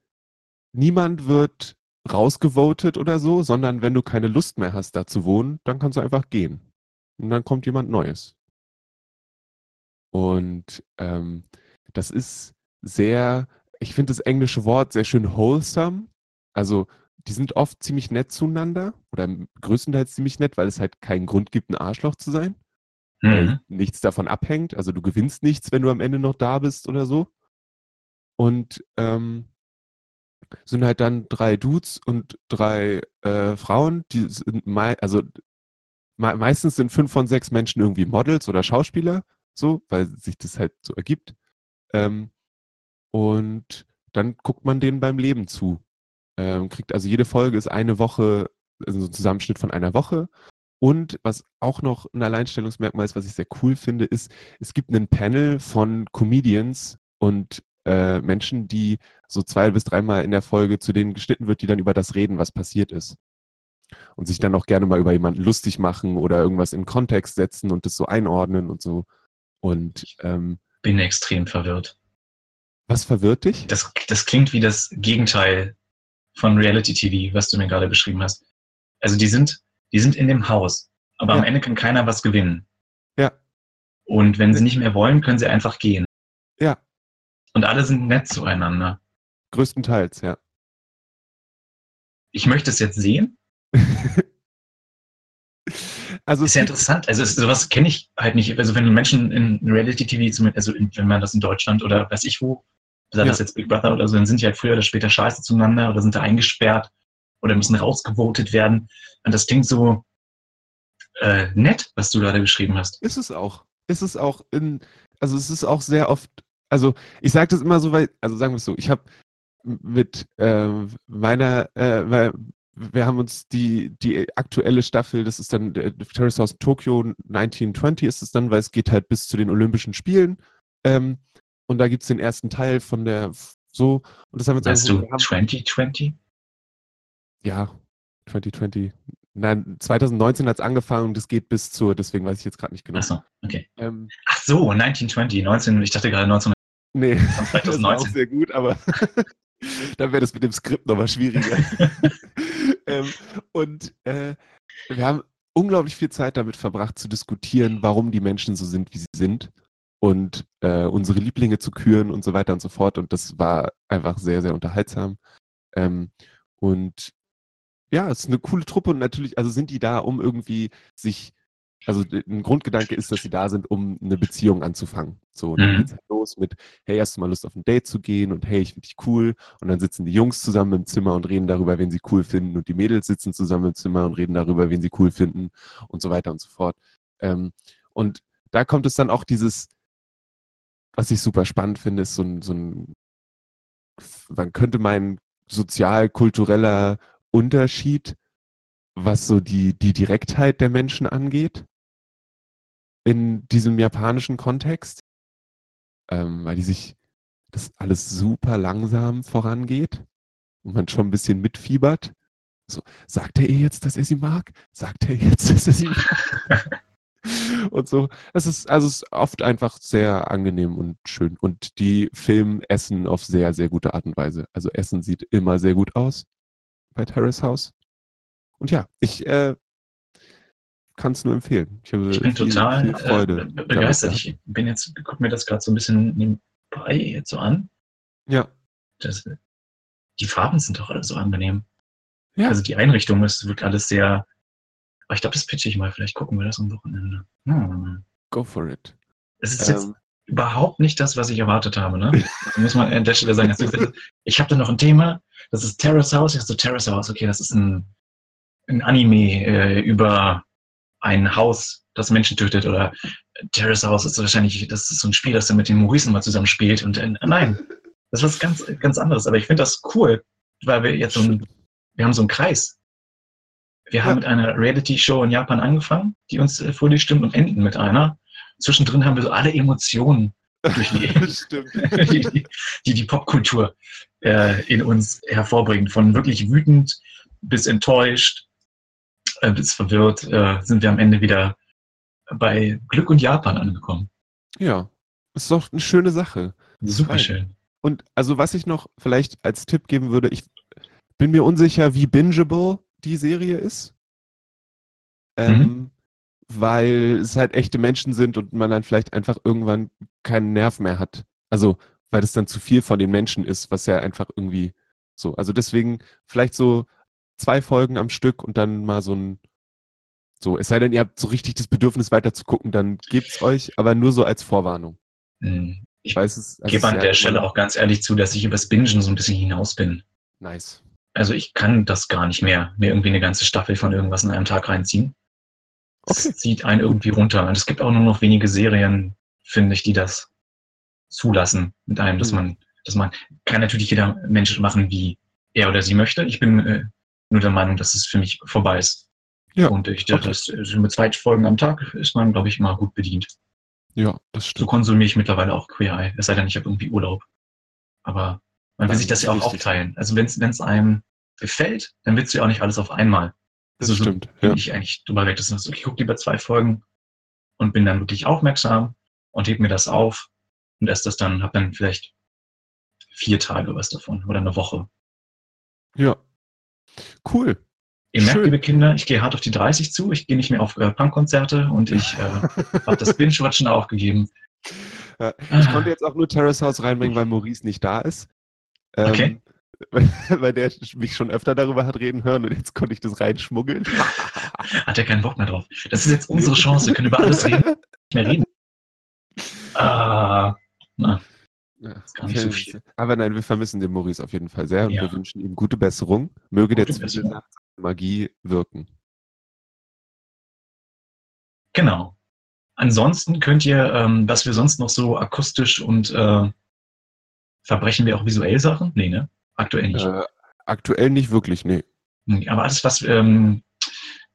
niemand wird rausgevotet oder so, sondern wenn du keine Lust mehr hast, da zu wohnen, dann kannst du einfach gehen. Und dann kommt jemand Neues. Und ähm, das ist sehr ich finde das englische Wort sehr schön wholesome. Also die sind oft ziemlich nett zueinander oder größtenteils ziemlich nett, weil es halt keinen Grund gibt, ein Arschloch zu sein. Mhm. Nichts davon abhängt. Also du gewinnst nichts, wenn du am Ende noch da bist oder so. Und ähm, sind halt dann drei Dudes und drei äh, Frauen, die sind mei also me meistens sind fünf von sechs Menschen irgendwie Models oder Schauspieler, so, weil sich das halt so ergibt. Ähm, und dann guckt man denen beim Leben zu. Ähm, kriegt also jede Folge ist eine Woche, also so ein Zusammenschnitt von einer Woche. Und was auch noch ein Alleinstellungsmerkmal ist, was ich sehr cool finde, ist, es gibt einen Panel von Comedians und äh, Menschen, die so zwei bis dreimal in der Folge zu denen geschnitten wird, die dann über das reden, was passiert ist. Und sich dann auch gerne mal über jemanden lustig machen oder irgendwas in Kontext setzen und das so einordnen und so. Und ähm, bin extrem verwirrt. Was verwirrt dich? Das, das klingt wie das Gegenteil von Reality TV, was du mir gerade beschrieben hast. Also die sind, die sind in dem Haus, aber ja. am Ende kann keiner was gewinnen. Ja. Und wenn sie nicht mehr wollen, können sie einfach gehen. Ja. Und alle sind nett zueinander. Größtenteils, ja. Ich möchte es jetzt sehen. also ist ja interessant. Also es, sowas kenne ich halt nicht. Also wenn Menschen in Reality TV, also in, wenn man das in Deutschland oder weiß ich wo sei das jetzt Big Brother oder so, dann sind die halt früher oder später scheiße zueinander oder sind da eingesperrt oder müssen rausgevotet werden. Und das klingt so äh, nett, was du gerade geschrieben hast. Ist es auch. Ist es auch in, also es ist auch sehr oft, also ich sage das immer so, weil, also sagen wir es so, ich habe mit äh, meiner, äh, wir haben uns die, die aktuelle Staffel, das ist dann der Terrace House Tokyo 1920 ist es dann, weil es geht halt bis zu den Olympischen Spielen. Ähm, und da gibt es den ersten Teil von der so. Und das haben wir jetzt Weißt du 2020? Ja, 2020. Nein, 2019 hat es angefangen und es geht bis zur, deswegen weiß ich jetzt gerade nicht genau. Ach so, okay. Ähm, Ach so, 1920, 19, ich dachte gerade 19. Nee, 2019. das war auch sehr gut, aber dann wäre das mit dem Skript nochmal schwieriger. ähm, und äh, wir haben unglaublich viel Zeit damit verbracht zu diskutieren, warum die Menschen so sind, wie sie sind und äh, unsere Lieblinge zu küren und so weiter und so fort. Und das war einfach sehr, sehr unterhaltsam. Ähm, und ja, es ist eine coole Truppe und natürlich, also sind die da, um irgendwie sich, also ein Grundgedanke ist, dass sie da sind, um eine Beziehung anzufangen. So, dann mhm. geht's halt los mit, hey, hast du mal Lust auf ein Date zu gehen und hey, ich finde dich cool. Und dann sitzen die Jungs zusammen im Zimmer und reden darüber, wen sie cool finden und die Mädels sitzen zusammen im Zimmer und reden darüber, wen sie cool finden und so weiter und so fort. Ähm, und da kommt es dann auch dieses, was ich super spannend finde, ist so ein, so ein man könnte meinen, sozial-kultureller Unterschied, was so die, die Direktheit der Menschen angeht, in diesem japanischen Kontext, ähm, weil die sich dass alles super langsam vorangeht und man schon ein bisschen mitfiebert. So, sagt er ihr jetzt, dass er sie mag? Sagt er jetzt, dass er sie mag? und so. Es ist, also es ist oft einfach sehr angenehm und schön. Und die Film essen auf sehr, sehr gute Art und Weise. Also Essen sieht immer sehr gut aus bei Terrace House. Und ja, ich äh, kann es nur empfehlen. Ich, ich bin viel, total viel äh, begeistert. Ich bin jetzt, guck mir das gerade so ein bisschen nebenbei jetzt so an. Ja. Das, die Farben sind doch alle so angenehm. Ja. Also die Einrichtung, es wirkt alles sehr. Aber ich glaube, das pitche ich mal. Vielleicht gucken wir das am Wochenende. Hm. Go for it. Es ist ähm. jetzt überhaupt nicht das, was ich erwartet habe. Ne? Das muss man an der Stelle sagen. Ich habe da noch ein Thema. Das ist Terrace House. Ich so, Terrace House. Okay, das ist ein, ein Anime äh, über ein Haus, das Menschen tötet. Oder Terrace House ist wahrscheinlich, das ist so ein Spiel, das er mit den Maurice mal zusammen spielt. Und äh, nein, das ist was ganz, ganz anderes. Aber ich finde das cool, weil wir jetzt so ein wir haben so einen Kreis. Wir haben mit einer Reality-Show in Japan angefangen, die uns äh, vor die stimmt und enden mit einer. Zwischendrin haben wir so alle Emotionen die, die, die, die Popkultur äh, in uns hervorbringt. Von wirklich wütend bis enttäuscht, äh, bis verwirrt, äh, sind wir am Ende wieder bei Glück und Japan angekommen. Ja, ist doch eine schöne Sache. Super schön. Und also was ich noch vielleicht als Tipp geben würde, ich bin mir unsicher, wie bingeable die Serie ist. Ähm, mhm. Weil es halt echte Menschen sind und man dann vielleicht einfach irgendwann keinen Nerv mehr hat. Also, weil es dann zu viel von den Menschen ist, was ja einfach irgendwie so. Also deswegen vielleicht so zwei Folgen am Stück und dann mal so ein, so, es sei denn, ihr habt so richtig das Bedürfnis weiter zu gucken, dann gebt's euch, aber nur so als Vorwarnung. Mhm. Ich weiß es. Also gebe an der Stelle auch ganz ehrlich zu, dass ich übers Bingen so ein bisschen hinaus bin. Nice also ich kann das gar nicht mehr, mir irgendwie eine ganze Staffel von irgendwas in einem Tag reinziehen. Okay. Das zieht einen irgendwie runter. Und es gibt auch nur noch wenige Serien, finde ich, die das zulassen mit einem, dass mhm. man, dass man, kann natürlich jeder Mensch machen, wie er oder sie möchte. Ich bin äh, nur der Meinung, dass es für mich vorbei ist. Ja. Und ich, okay. das, also mit zwei Folgen am Tag ist man, glaube ich, immer gut bedient. Ja, das stimmt. So konsumiere ich mittlerweile auch Queer Eye. Es sei denn, ich habe irgendwie Urlaub. Aber man will sich das ja auch aufteilen. Also wenn es einem gefällt, dann willst du ja auch nicht alles auf einmal. Das also stimmt. So ja. ich eigentlich drüber weg. Das ist, ich gucke lieber zwei Folgen und bin dann wirklich aufmerksam und heb mir das auf und esse das dann, habe dann vielleicht vier Tage was davon oder eine Woche. Ja. Cool. Ihr merkt, Schön. liebe Kinder, ich gehe hart auf die 30 zu. Ich gehe nicht mehr auf äh, Punkkonzerte und ich äh, habe das Binge-Watchen aufgegeben. Ja, ich konnte jetzt auch nur Terrace House reinbringen, weil Maurice nicht da ist. Ähm, okay. Weil der mich schon öfter darüber hat reden hören und jetzt konnte ich das reinschmuggeln. Hat er keinen Bock mehr drauf. Das ist jetzt unsere Chance. Wir können über alles reden. Nicht mehr reden. Ah, na. Ja, so Aber nein, wir vermissen den Maurice auf jeden Fall sehr und ja. wir wünschen ihm gute Besserung. Möge gute der Zwiebel Magie wirken. Genau. Ansonsten könnt ihr, ähm, was wir sonst noch so akustisch und äh, verbrechen wir auch visuell Sachen? Nee, ne? Aktuell nicht. Äh, aktuell nicht wirklich, nee. Aber alles, was ähm,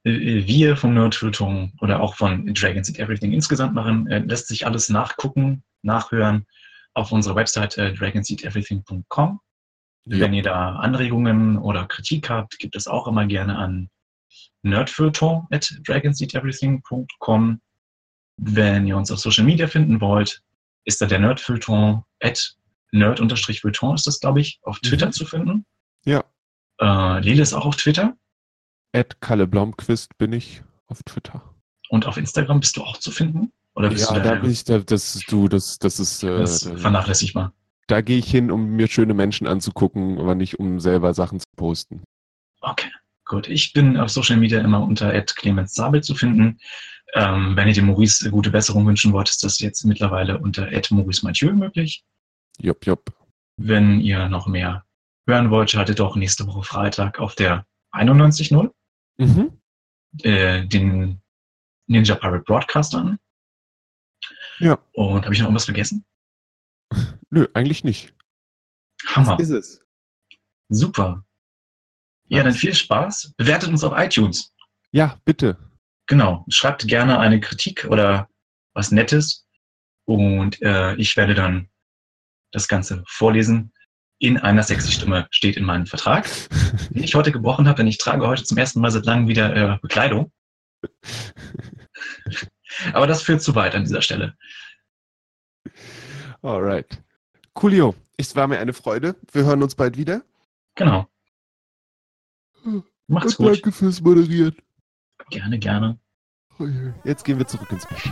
äh, wir vom Nerdfilterung oder auch von Dragons and Everything insgesamt machen, äh, lässt sich alles nachgucken, nachhören auf unserer Website äh, dragonseateverything.com. Ja. Wenn ihr da Anregungen oder Kritik habt, gibt es auch immer gerne an at dragonseateverything.com. Wenn ihr uns auf Social Media finden wollt, ist da der Nerdfilterung at Nerd-Vuitton ist das, glaube ich, auf Twitter mhm. zu finden. Ja. Äh, Lele ist auch auf Twitter. Ed Kalle Blomqvist bin ich auf Twitter. Und auf Instagram bist du auch zu finden? Oder bist ja, du da, da bin ich, da, das ist du, das, das ist äh, das vernachlässigbar. Da gehe ich hin, um mir schöne Menschen anzugucken, aber nicht um selber Sachen zu posten. Okay, gut. Ich bin auf Social Media immer unter Ed Clemens Sabel zu finden. Ähm, wenn ihr dem Maurice gute Besserung wünschen wollt, ist das jetzt mittlerweile unter Ed Maurice Mathieu möglich. Jupp, jupp. Wenn ihr noch mehr hören wollt, schaltet auch nächste Woche Freitag auf der 91.0 mhm. äh, den Ninja Pirate Broadcast an. Ja. Und habe ich noch irgendwas vergessen? Nö, eigentlich nicht. Hammer. Was ist es? Super. Ja, dann viel Spaß. Bewertet uns auf iTunes. Ja, bitte. Genau. Schreibt gerne eine Kritik oder was Nettes. Und äh, ich werde dann das Ganze vorlesen in einer sexy Stimme steht in meinem Vertrag, den ich heute gebrochen habe, denn ich trage heute zum ersten Mal seit langem wieder äh, Bekleidung. Aber das führt zu weit an dieser Stelle. Alright. Coolio, es war mir eine Freude. Wir hören uns bald wieder. Genau. Macht's Und gut. danke fürs Moderieren. Gerne, gerne. Jetzt gehen wir zurück ins Bett.